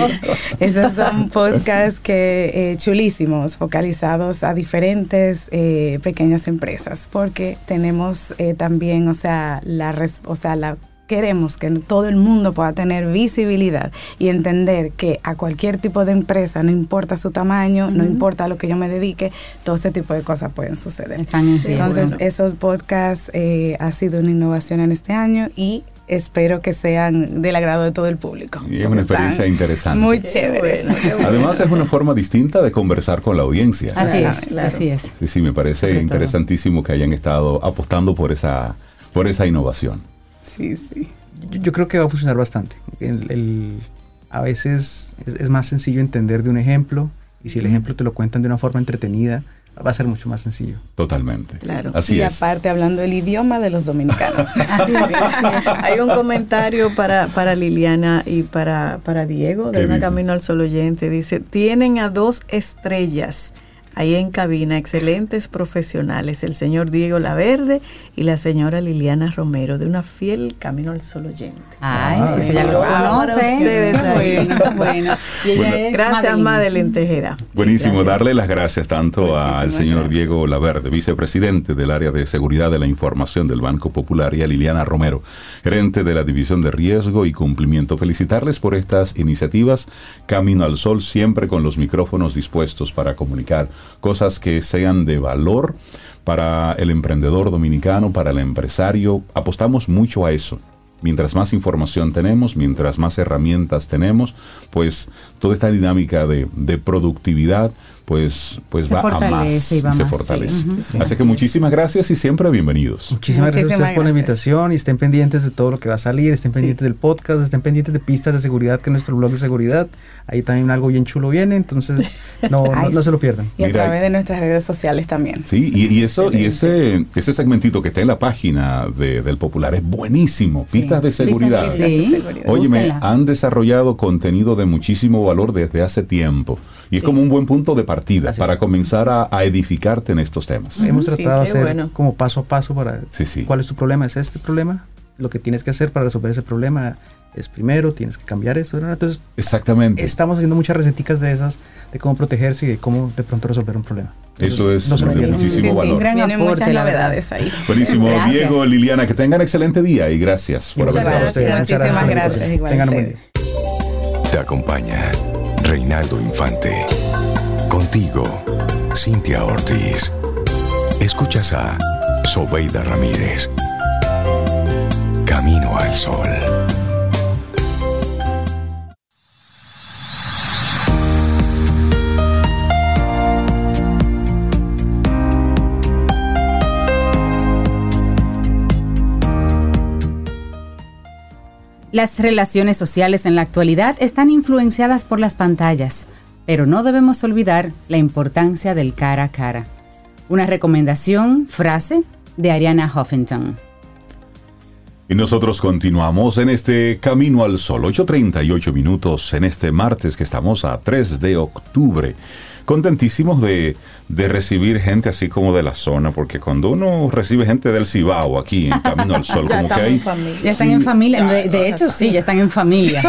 esos son podcasts que eh, chulísimos, focalizados a diferentes eh, pequeñas empresas, porque tenemos eh, también, o sea, la, o sea, la queremos que todo el mundo pueda tener visibilidad y entender que a cualquier tipo de empresa, no importa su tamaño, no importa a lo que yo me dedique, todo ese tipo de cosas pueden suceder. Están en riesgo. Entonces, esos podcasts eh, ha sido una innovación en este año y espero que sean del agrado de todo el público. Y es una experiencia interesante. Muy bueno, bueno. Además es una forma distinta de conversar con la audiencia. Así Claro, es, claro. así es. Sí, sí, me parece Sobre todo. interesantísimo que hayan estado apostando por esa, por esa innovación. Sí, sí. Yo, yo creo que va a funcionar bastante. El- el- a veces es, es más sencillo entender de un ejemplo y si el ejemplo te lo cuentan de una forma entretenida, va a ser mucho más sencillo. Totalmente. Claro. Así y es. aparte hablando el idioma de los dominicanos. Así es, así es. Hay un comentario para, para Liliana y para, para Diego de ¿Qué una dice? Camino al Sol oyente. Dice, tienen a dos estrellas ahí en cabina, excelentes profesionales, el señor Diego Laverde y la señora Liliana Romero, de una fiel Camino al Sol oyente. Ay, ella bueno. los Para conoce. ustedes ahí. Bueno, bueno. Y ella Bueno. es Gracias. Madeline Tejera. Buenísimo, Sí, darle las gracias tanto al señor gracias. Diego Laverde, vicepresidente del área de seguridad de la información del Banco Popular, y a Liliana Romero, gerente de la División de Riesgo y Cumplimiento. Felicitarles por estas iniciativas. Camino al Sol, siempre con los micrófonos dispuestos para comunicar cosas que sean de valor para el emprendedor dominicano, para el empresario. Apostamos mucho a eso. Mientras más información tenemos, mientras más herramientas tenemos, pues toda esta dinámica de, de productividad, pues, pues Se va a más fortalece y va se más, sí. fortalece. Ujú. Así que muchísimas gracias y siempre bienvenidos. Muchísimas gracias a Muchísimas ustedes por la gracias. invitación y estén pendientes de todo lo que va a salir, estén pendientes del podcast, estén pendientes de pistas de seguridad, que es nuestro blog de seguridad. Ahí también algo bien chulo viene, entonces no, no, Ay, no se lo pierdan. Y a Mira, través de nuestras redes sociales también. Sí, y, y eso, y ese, ese segmentito que está en la página de- del Popular es buenísimo. Sí. Pistas seguridad. de- Sí. seguridad. Óyeme, han desarrollado contenido de muchísimo valor desde hace tiempo. Y es como un buen punto de partida Así para es. comenzar a, a edificarte en estos temas. Hemos sí, tratado de qué hacer bueno. como paso a paso para Sí, sí. cuál es tu problema, es este problema. Lo que tienes que hacer para resolver ese problema es primero, tienes que cambiar eso. ¿no? Entonces, Exactamente. estamos haciendo muchas receticas de esas, de cómo protegerse y de cómo de pronto resolver un problema. Eso es no de muchísimo Sí, sí, valor. Gran Vienen aporte, muchas novedades ahí. Buenísimo. Gracias. Diego, Liliana, que tengan excelente día y gracias por haber gracias. estado. Muchas Muchísimas la gracias, invitación. igual Tengan un buen día. Te acompaña Reinaldo Infante. Contigo, Cintia Ortiz. Escuchas a Sobeida Ramírez. Camino al Sol. Las relaciones sociales en la actualidad están influenciadas por las pantallas, pero no debemos olvidar la importancia del cara a cara. Una recomendación, frase, de Ariana Huffington. Y nosotros continuamos en este Camino al Sol, 8.38 minutos en este martes que estamos a 3 de octubre. Contentísimos de, de recibir gente así como de la zona, porque cuando uno recibe gente del Cibao aquí en Camino al Sol, Ya como que hay... en familia. Ya están Sí. en familia, de, de hecho sí, ya están en familia.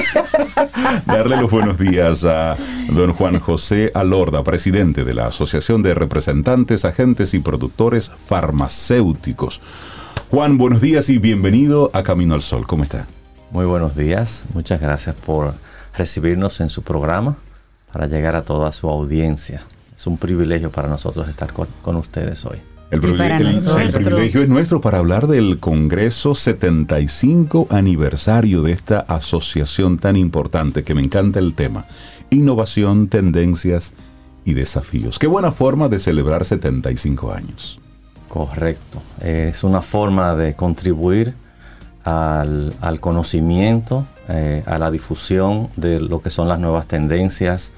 Darle los buenos días a don Juan José Alorda, presidente de la Asociación de Representantes, Agentes y Productores Farmacéuticos. Juan, buenos días y bienvenido a Camino al Sol. ¿Cómo está? Muy buenos días, muchas gracias por recibirnos en su programa para llegar a toda su audiencia. Es un privilegio para nosotros estar con, con ustedes hoy. El, privilegio, el privilegio es nuestro para hablar del Congreso 75 aniversario de esta asociación tan importante que me encanta el tema. Innovación, tendencias y desafíos. Qué buena forma de celebrar 75 años. Correcto. Es una forma de contribuir al, al conocimiento, eh, a la difusión de lo que son las nuevas tendencias,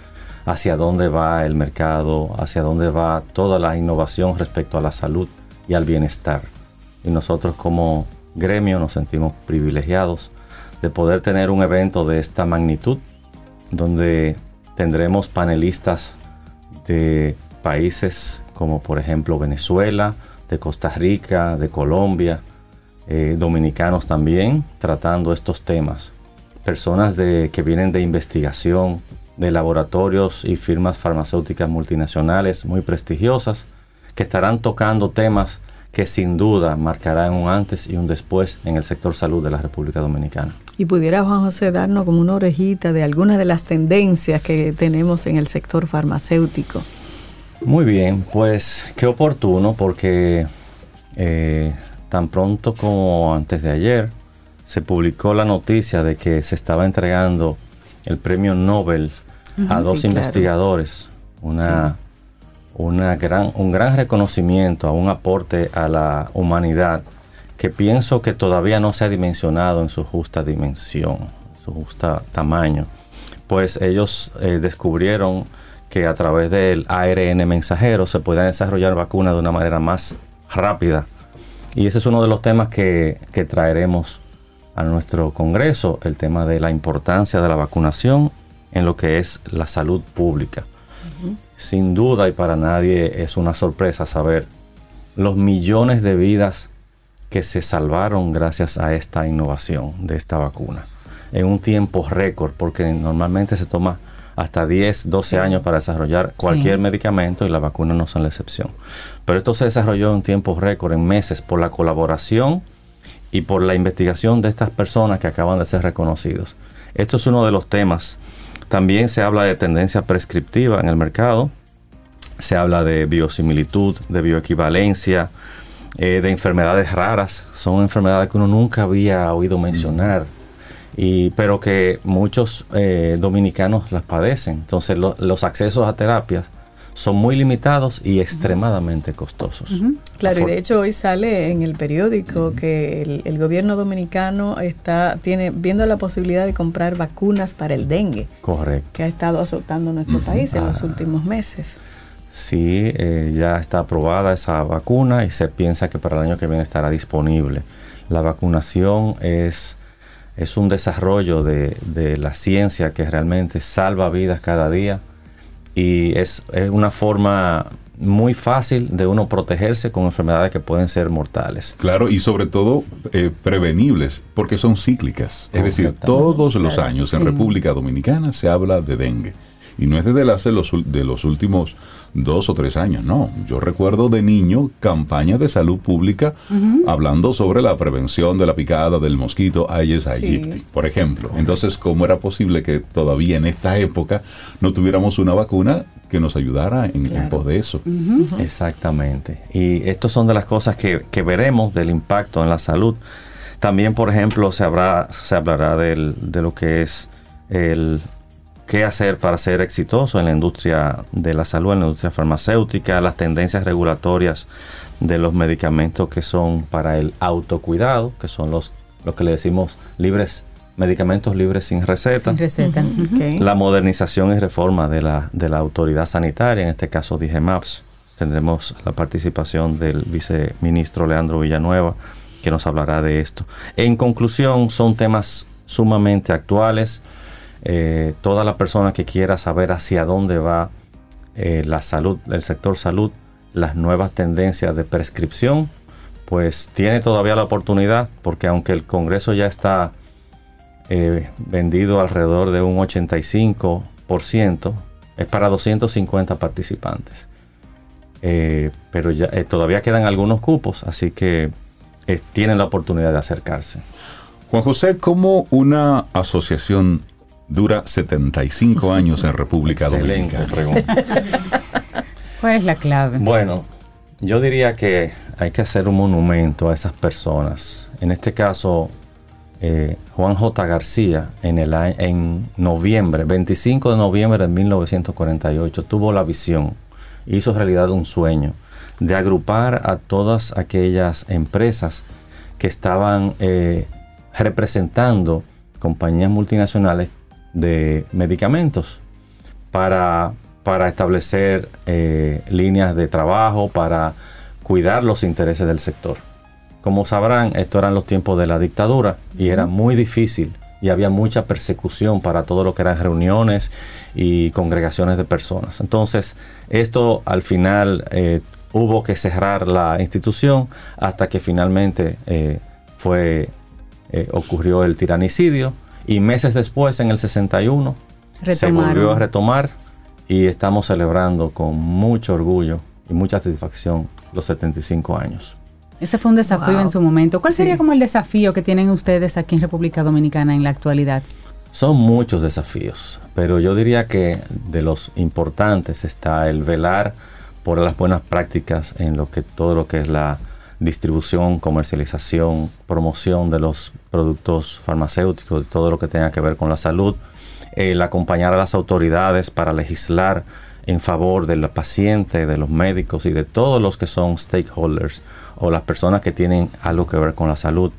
hacia dónde va el mercado, hacia dónde va toda la innovación respecto a la salud y al bienestar. Y nosotros como gremio nos sentimos privilegiados de poder tener un evento de esta magnitud, donde tendremos panelistas de países como por ejemplo Venezuela, de Costa Rica, de Colombia, eh, dominicanos también, tratando estos temas. Personas de, que vienen de investigación, de laboratorios y firmas farmacéuticas multinacionales muy prestigiosas, que estarán tocando temas que sin duda marcarán un antes y un después en el sector salud de la República Dominicana. Y pudiera Juan José darnos como una orejita de algunas de las tendencias que tenemos en el sector farmacéutico. Muy bien, pues qué oportuno porque eh, tan pronto como antes de ayer se publicó la noticia de que se estaba entregando el premio Nobel a dos claro. investigadores, una, una gran, un gran reconocimiento a un aporte a la humanidad que pienso que todavía no se ha dimensionado en su justa dimensión, su justa tamaño. Pues ellos eh, descubrieron que a través del ARN mensajero se pueden desarrollar vacunas de una manera más rápida. Y ese es uno de los temas que, que traeremos a nuestro Congreso, el tema de la importancia de la vacunación en lo que es la salud pública. Sin duda y para nadie es una sorpresa saber los millones de vidas que se salvaron gracias a esta innovación de esta vacuna en un tiempo récord, porque normalmente se toma hasta 10, 12 años para desarrollar cualquier Sí. medicamento y las vacunas no son la excepción. Pero esto se desarrolló en tiempo récord, en meses, por la colaboración y por la investigación de estas personas que acaban de ser reconocidos. Esto es uno de los temas. También se habla de tendencia prescriptiva en el mercado. Se habla de biosimilitud, de bioequivalencia, eh, de enfermedades raras. Son enfermedades que uno nunca había oído mencionar. Y, pero que muchos eh, dominicanos las padecen. Entonces lo- los accesos a terapias son muy limitados y extremadamente costosos. Claro, y de hecho hoy sale en el periódico que el, el gobierno dominicano está tiene viendo la posibilidad de comprar vacunas para el dengue, Correcto. que ha estado azotando nuestro país en los Ah. últimos meses. Sí, eh, ya está aprobada esa vacuna y se piensa que para el año que viene estará disponible. La vacunación es, es un desarrollo de, de la ciencia que realmente salva vidas cada día y es, es una forma muy fácil de uno protegerse con enfermedades que pueden ser mortales. Claro, y sobre todo eh, prevenibles, porque son cíclicas. Es decir, todos los años en. República Dominicana se habla de dengue. Y no es desde hace los, de los últimos dos o tres años, no. Yo recuerdo de niño campañas de salud pública hablando sobre la prevención de la picada del mosquito Aedes aegypti, por ejemplo. Entonces, ¿cómo era posible que todavía en esta época no tuviéramos una vacuna que nos ayudara en, en pos de eso? Exactamente. Y estas son de las cosas que, que veremos del impacto en la salud. También, por ejemplo, se, habrá, se hablará del- de lo que es el qué hacer para ser exitoso en la industria de la salud, en la industria farmacéutica, las tendencias regulatorias de los medicamentos que son para el autocuidado, que son los, lo que le decimos libres, medicamentos libres sin receta. Sin receta. La modernización y reforma de la, de la autoridad sanitaria, en este caso DIGEMAPS. Tendremos la participación del viceministro Leandro Villanueva, que nos hablará de esto. En conclusión, son temas sumamente actuales. Eh, toda la persona que quiera saber hacia dónde va eh, la salud, el sector salud, las nuevas tendencias de prescripción, pues tiene todavía la oportunidad, porque aunque el Congreso ya está eh, vendido alrededor de un 85%, es para 250 participantes. Eh, pero todavía quedan algunos cupos, así que tienen la oportunidad de acercarse. Juan José, ¿cómo una asociación dura 75 años en República Excelente Dominicana? pregunta. ¿Cuál es la clave? Bueno, yo diría que hay que hacer un monumento a esas personas. En este caso, eh, Juan J. García, en, el, en noviembre, 25 de noviembre de 1948, tuvo la visión, hizo realidad un sueño de agrupar a todas aquellas empresas que estaban eh, representando compañías multinacionales de medicamentos para, para establecer eh, líneas de trabajo, para cuidar los intereses del sector. Como sabrán, estos eran los tiempos de la dictadura y era muy difícil y había mucha persecución para todo lo que eran reuniones y congregaciones de personas. Entonces, esto al final eh, hubo que cerrar la institución hasta que finalmente eh, fue, eh, ocurrió el tiranicidio y meses después, en el 61, se volvió a retomar y estamos celebrando con mucho orgullo y mucha satisfacción los 75 años. Ese fue un desafío en su momento. ¿Cuál sería como el desafío que tienen ustedes aquí en República Dominicana en la actualidad? Son muchos desafíos, pero yo diría que de los importantes está el velar por las buenas prácticas en lo que todo lo que es la distribución, comercialización, promoción de los productos farmacéuticos, de todo lo que tenga que ver con la salud, el acompañar a las autoridades para legislar en favor del paciente, de los médicos y de todos los que son stakeholders o las personas que tienen algo que ver con la salud,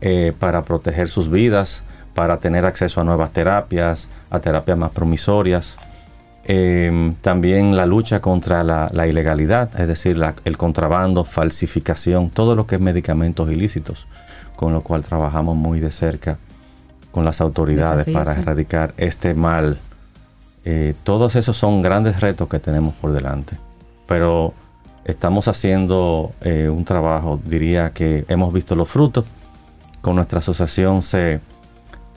eh, para proteger sus vidas, para tener acceso a nuevas terapias, a terapias más promisorias. Em, también la lucha contra la, ilegalidad, es decir, el contrabando, falsificación, todo lo que es medicamentos ilícitos, con lo cual trabajamos muy de cerca con las autoridades para erradicar este mal. Eh, todos esos son grandes retos que tenemos por delante, pero estamos haciendo eh, un trabajo, diría que hemos visto los frutos. Con nuestra asociación se,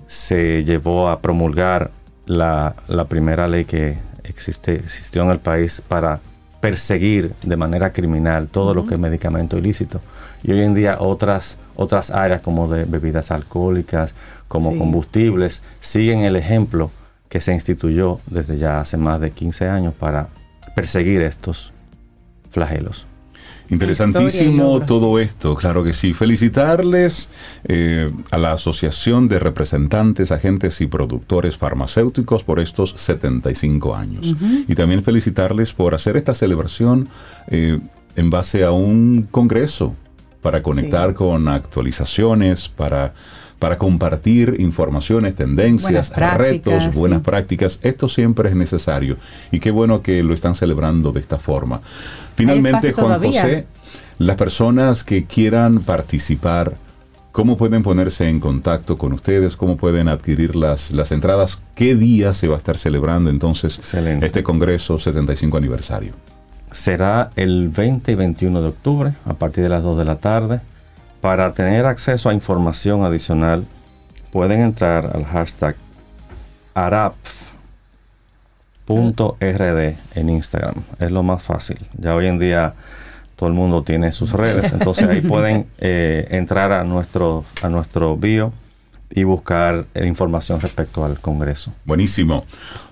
se llevó a promulgar la, la primera ley que existe, existió en el país para perseguir de manera criminal todo lo que es medicamento ilícito. Y hoy en día otras, otras áreas como de bebidas alcohólicas, como combustibles, siguen el ejemplo que se instituyó desde ya hace más de 15 años para perseguir estos flagelos. Interesantísimo todo esto, claro que sí. Felicitarles eh, a la Asociación de Representantes, Agentes y Productores Farmacéuticos por estos 75 años. Y también felicitarles por hacer esta celebración eh, en base a un congreso para conectar con actualizaciones, para para compartir informaciones, tendencias, retos, buenas prácticas. Esto siempre es necesario y qué bueno que lo están celebrando de esta forma. Finalmente, Juan José, las personas que quieran participar, ¿cómo pueden ponerse en contacto con ustedes? ¿Cómo pueden adquirir las, las entradas? ¿Qué día se va a estar celebrando entonces este Congreso 75 aniversario? Será el 20 y 21 de octubre a partir de las 2 de la tarde. Para tener acceso a información adicional, pueden entrar al hashtag arapf .rd en Instagram. Es lo más fácil. Ya hoy en día todo el mundo tiene sus redes, entonces ahí pueden eh, entrar a nuestro, a nuestro bio y buscar información respecto al Congreso. Buenísimo.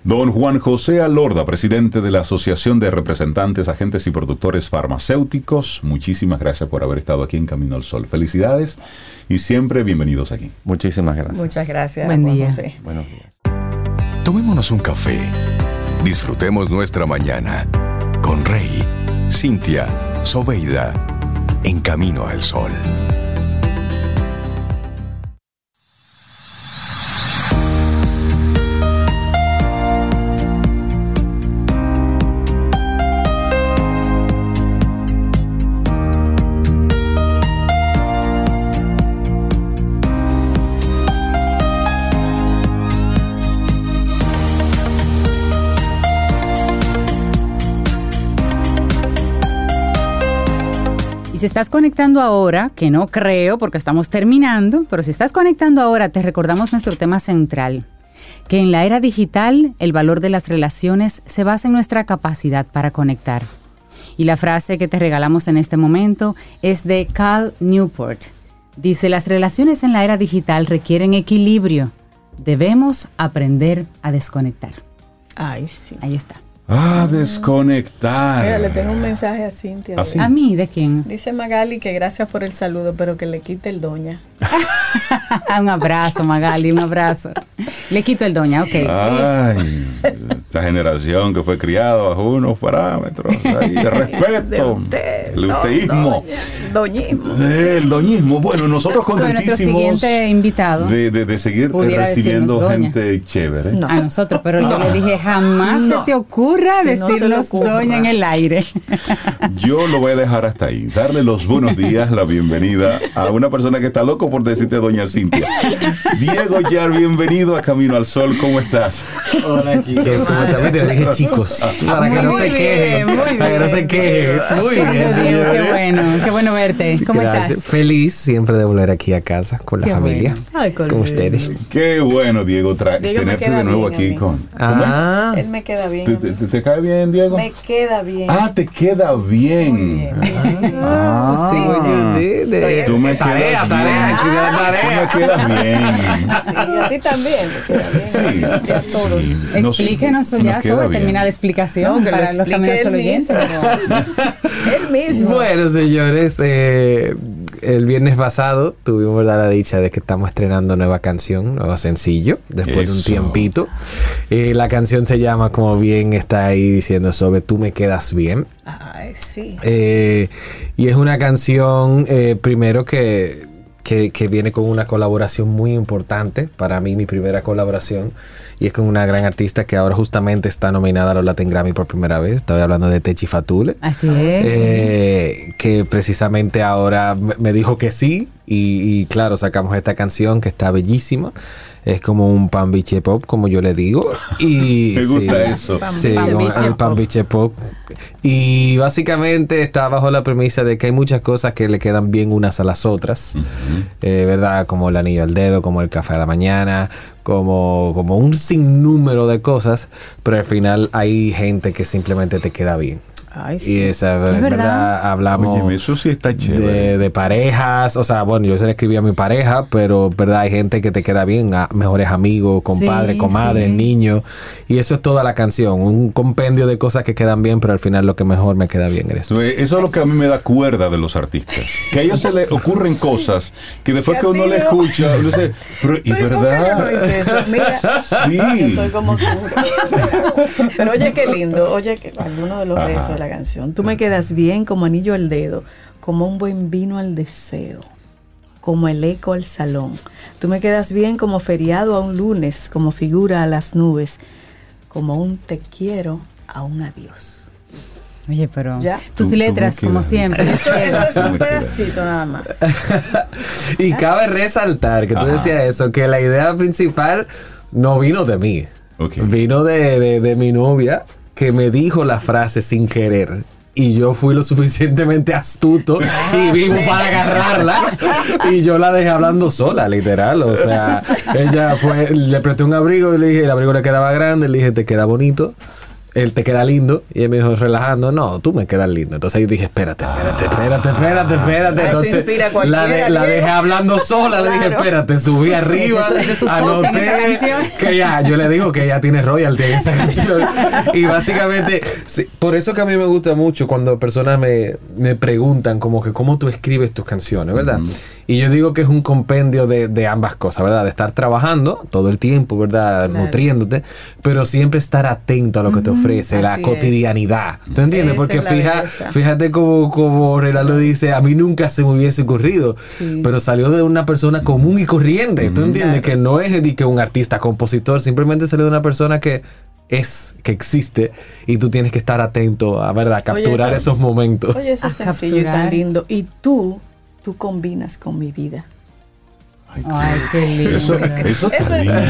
Don Juan José Alorda, presidente de la Asociación de Representantes, Agentes y Productores Farmacéuticos, muchísimas gracias por haber estado aquí en Camino al Sol. Felicidades y siempre bienvenidos aquí. Muchísimas gracias. Muchas gracias. Buen día. Buenos días. Tomémonos un café Disfrutemos nuestra mañana con Rey, Cintia, Soveida, en camino al sol. Si estás conectando ahora, que no creo porque estamos terminando, pero si estás conectando ahora, te recordamos nuestro tema central, que en la era digital el valor de las relaciones se basa en nuestra capacidad para conectar. Y la frase que te regalamos en este momento es de Cal Newport. Dice, las relaciones en la era digital requieren equilibrio. Debemos aprender a desconectar. Ay, sí. Ahí está. A desconectar. Mira, le tengo un mensaje a Cintia. ¿Ah, sí? ¿A mí? ¿De quién? Dice Magali que gracias por el saludo, pero que le quite el doña. un abrazo, Magali, un abrazo. Le quito el doña, ok. Ay, esta generación que fue criada bajo unos parámetros ahí de respeto. De usted, el no, doña, doñismo. El doñismo. Bueno, nosotros Bueno, contentísimos siguiente invitado de, de- de seguir eh, recibiendo doña. gente chévere. No. a nosotros, pero yo le dije, jamás No. se te ocurra Que le decirnos doña en el aire. Yo lo voy a dejar hasta ahí. Darle los buenos días, la bienvenida a una persona que está loco por decirte doña Cintia. Diego Yar, bienvenido a Camino al Sol. ¿Cómo estás? Hola chicos, ¿cómo están? Mentira, dije chicos, para que no se quejen, muy para que no se bien, quejen. Muy bien, Diego, qué bueno, qué bueno verte. ¿Cómo Gracias. estás? Feliz siempre de volver aquí a casa con la Qué familia, bueno. Ay, con ustedes. Qué bueno, Diego, tenerte de nuevo bien aquí con. Ah, Él me queda bien. ¿Te, a mí. Te- te cae bien, Diego? Me queda bien. Ah, te queda bien. Muy bien. Ah, sí, oye, de, de- Tú me tarea, quedas tarea, bien. tarea. Tú me quedas bien. Sí, a ti también te queda bien. Sí. A todos. Sí. Nos- Explíquenos nos ya sobre bien. termina la explicación No, que lo para los él solo oyentes. Él mismo. Bueno, señores, eh, el viernes pasado tuvimos la dicha de que estamos estrenando nueva canción, nuevo sencillo, después de un Eso. tiempito. Eh, la canción se llama, como bien está ahí diciendo, sobre Tú me quedas bien. Ay, sí. Eh, y es una canción, eh, primero que, que, que viene con una colaboración muy importante, para mí mi primera colaboración, y es con una gran artista que ahora justamente está nominada a los Latin Grammy por primera vez, estoy hablando de Techi Fatule. Así es. Eh, que precisamente ahora me dijo que sí y, y claro, sacamos esta canción que está bellísima. Es como un pan biche pop, como yo le digo. Y Me gusta sí, eso. Sí, Pan como biche el pan biche pop. Y básicamente está bajo la premisa de que hay muchas cosas que le quedan bien unas a las otras. Eh, ¿Verdad? Como el anillo al dedo, como el café a la mañana, como, como un sinnúmero de cosas. Pero al final hay gente que simplemente te queda bien. Ay, Y esa, Es ¿verdad? verdad. Hablamos Óyeme, eso sí está de, chévere. de parejas, o sea, bueno, yo se le escribí a mi pareja, pero verdad hay gente que te queda bien, a mejores amigos, compadres, Sí, comadres, sí. niños, y eso es toda la canción, un compendio de cosas que quedan bien, pero al final lo que mejor me queda bien eres tú. Eso es eso es lo que a mí me da cuerda de los artistas. Que a ellos se les ocurren cosas que después que uno le escucha, uno dice, pero ¿y Pero ¿y por qué yo no hice verdad? eso? Mira, Sí. yo soy como tú. Pero oye qué lindo, oye que alguno de los de la canción. Tú me quedas bien como anillo al dedo, como un buen vino al deseo, como el eco al salón. Tú me quedas bien como feriado a un lunes, como figura a las nubes, como un te quiero a un adiós. Oye, pero Ya. tus Tú- tú me letras, como siempre. Eso, eso es un pedacito nada más. Y cabe resaltar que tú Ajá. decías eso, que la idea principal no vino de mí, Ok. vino de, de- de mi novia que me dijo la frase sin querer. Y yo fui lo suficientemente astuto y vivo para agarrarla. Y yo la dejé hablando sola, literal. O sea, ella fue, le presté un abrigo y le dije, el abrigo le quedaba grande, le dije, te queda bonito. Él te queda lindo. Y él me dijo, relajando, no, tú me quedas lindo. Entonces yo dije, espérate, espérate, espérate, espérate, espérate. Ah, Entonces inspira la, de- dejé hablando sola. Le dije, espérate, subí arriba, anoté que ya, yo le digo que ella tiene royalty en esa canción. Y básicamente, sí, por eso que a mí me gusta mucho cuando personas me, me preguntan como que cómo tú escribes tus canciones, ¿verdad? Y yo digo que es un compendio de, de ambas cosas, ¿verdad? De estar trabajando todo el tiempo, ¿verdad? Claro. Nutriéndote, pero siempre estar atento a lo que te ofrece, la así es. cotidianidad. ¿Tú entiendes? Esa Porque fija, fíjate como, como Renaldo dice, a mí nunca se me hubiese ocurrido, Sí. pero salió de una persona común y corriente. ¿Tú entiendes? Claro. Que no es que un artista, compositor, simplemente salió de una persona que es, que existe y tú tienes que estar atento a, ¿verdad? Capturar eso- esos momentos. Oye, eso es sencillo y tan lindo. Y tú, tú combinas con mi vida. Ay, qué lindo. Eso, eso Eso es lindo.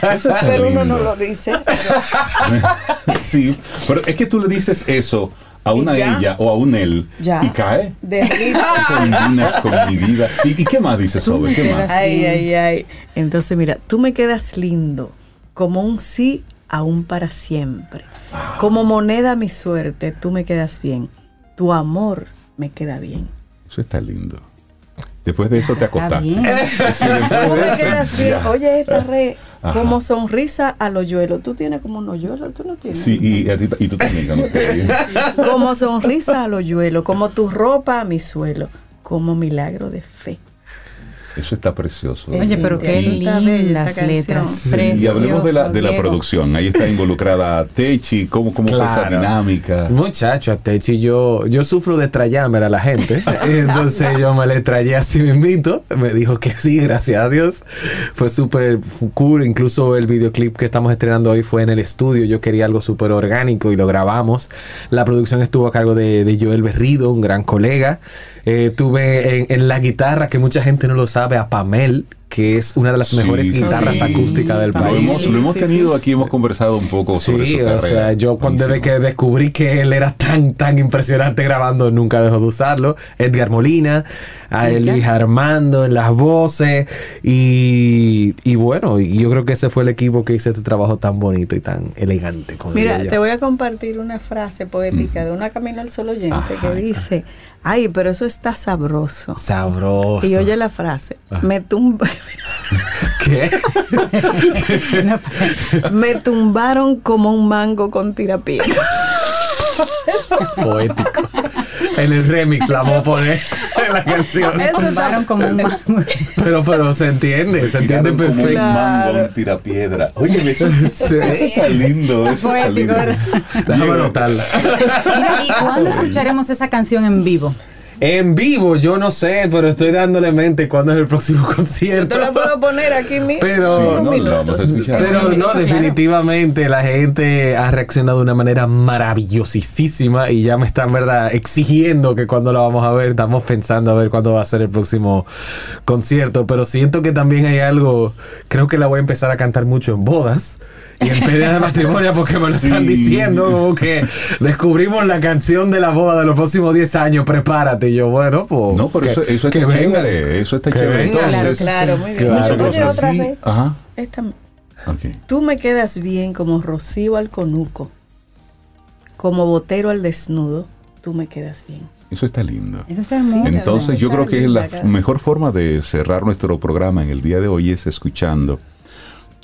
pero, Eso pero uno no lo dice. Sí, pero es que tú le dices eso a ¿Y una ya? ella o a un él Ya. y cae. Derrito. Combinas con mi vida. ¿Y, y qué más dices sobre? ¿Qué más? Ay, ay, ay. Entonces, mira, tú me quedas lindo, como un sí aún para siempre. Como moneda a mi suerte, tú me quedas bien. Tu amor me queda bien. Eso está lindo. Después de eso te acostaste. Oye, esta re, Ajá. como sonrisa al hoyuelo. Tú tienes como un hoyuelo, tú no tienes. Sí, y, a ti- y tú también. Como sonrisa al hoyuelo, como tu ropa a mi suelo, como milagro de fe. Eso está precioso. Oye, pero qué lindas canción. letras. Sí, y hablemos de la, de la producción. Ahí está involucrada Techi. ¿Cómo, cómo fue esa Claro. dinámica? Muchacho, Techi, yo, yo sufro de trayámer a la gente. Entonces yo me le trayé así mismito. Me dijo que sí, gracias a Dios. Fue súper cool. Incluso el videoclip que estamos estrenando hoy fue en el estudio. Yo quería algo súper orgánico y lo grabamos. La producción estuvo a cargo de, de Joel Berrido, un gran colega. Eh, tuve en, en la guitarra, que mucha gente no lo sabe, a Pamel, que es una de las mejores sí, guitarras sí. acústicas del Lo país. hemos, lo hemos Sí, tenido sí, aquí, hemos conversado un poco sobre Sí, su o carrera. sea, yo cuando desde que descubrí que él era tan, tan impresionante grabando, nunca dejó de usarlo. Edgar Molina, a Edgar. Luis Armando en las voces. Y, y bueno, y yo creo que ese fue el equipo que hizo este trabajo tan bonito y tan elegante. Mira, te voy a compartir una frase poética de una Camino al Sol oyente que dice, ay, pero eso está sabroso. Sabroso. Y oye la frase, me, tumba- ¿Qué? me tumbaron como un mango con tirapiedras. Poético. En el remix la vamos a poner en la canción. Eso Tumbaron como un mango. Pero, pero se entiende, se entiende Tiraron como un perfecto. mango, un tirapiedra. Oye, eso, Sí. eso está lindo. Eso está. Déjame anotarla. Mira, ¿y cuándo escucharemos esa canción en vivo? En vivo, yo no sé, pero estoy dándole mente cuándo es el próximo concierto. Te lo puedo poner aquí mismo. Pero- Sí, no. Pero no, definitivamente la gente ha reaccionado de una manera maravillosísima y ya me están, verdad, exigiendo que cuando la vamos a ver, estamos pensando a ver cuándo va a ser el próximo concierto, pero siento que también hay algo, creo que la voy a empezar a cantar mucho en bodas y en peleas de matrimonio porque me lo están Sí. diciendo, como que descubrimos la canción de la boda de los próximos 10 años, prepárate. Y yo, bueno, pues... No, pero que- eso, eso que está venga. chévere. Eso está Que chévere. venga. Claro, Entonces, claro, muy bien. Claro. Nosotros otra así- vez. Ajá. Esta- Ok. Tú me quedas bien como rocío al conuco, como botero al desnudo, tú me quedas bien. Eso está lindo. Eso está hermoso. Entonces yo creo que linda, la mejor forma de cerrar nuestro programa en el día de hoy es escuchando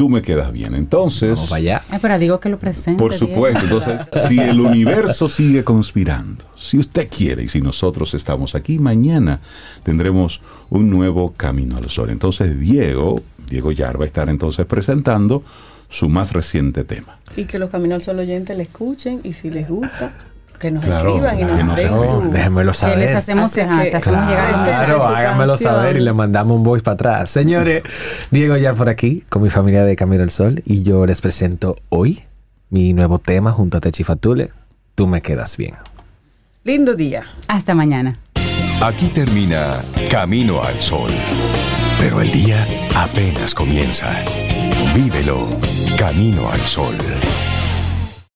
Tú me quedas bien. Entonces, Vamos allá. Ay, pero digo que lo presente. por supuesto, entonces si el universo sigue conspirando, si usted quiere y si nosotros estamos aquí, mañana tendremos un nuevo Camino al Sol. Entonces Diego, Diego Yar va a estar entonces presentando su más reciente tema. Y que los Caminos al Sol oyentes le escuchen y si les gusta, que nos Claro, escriban y nos den su... Déjenmelo Que saber. les hacemos, ajá, que- te hacemos llegar Claro. Claro, háganmelo saber y le mandamos un voice para atrás. Señores, Diego ya por aquí con mi familia de Camino al Sol y yo les presento hoy mi nuevo tema junto a Techi Fatule. Tú me quedas bien. Lindo día. Hasta mañana. Aquí termina Camino al Sol. Pero el día apenas comienza. Vívelo Camino al Sol.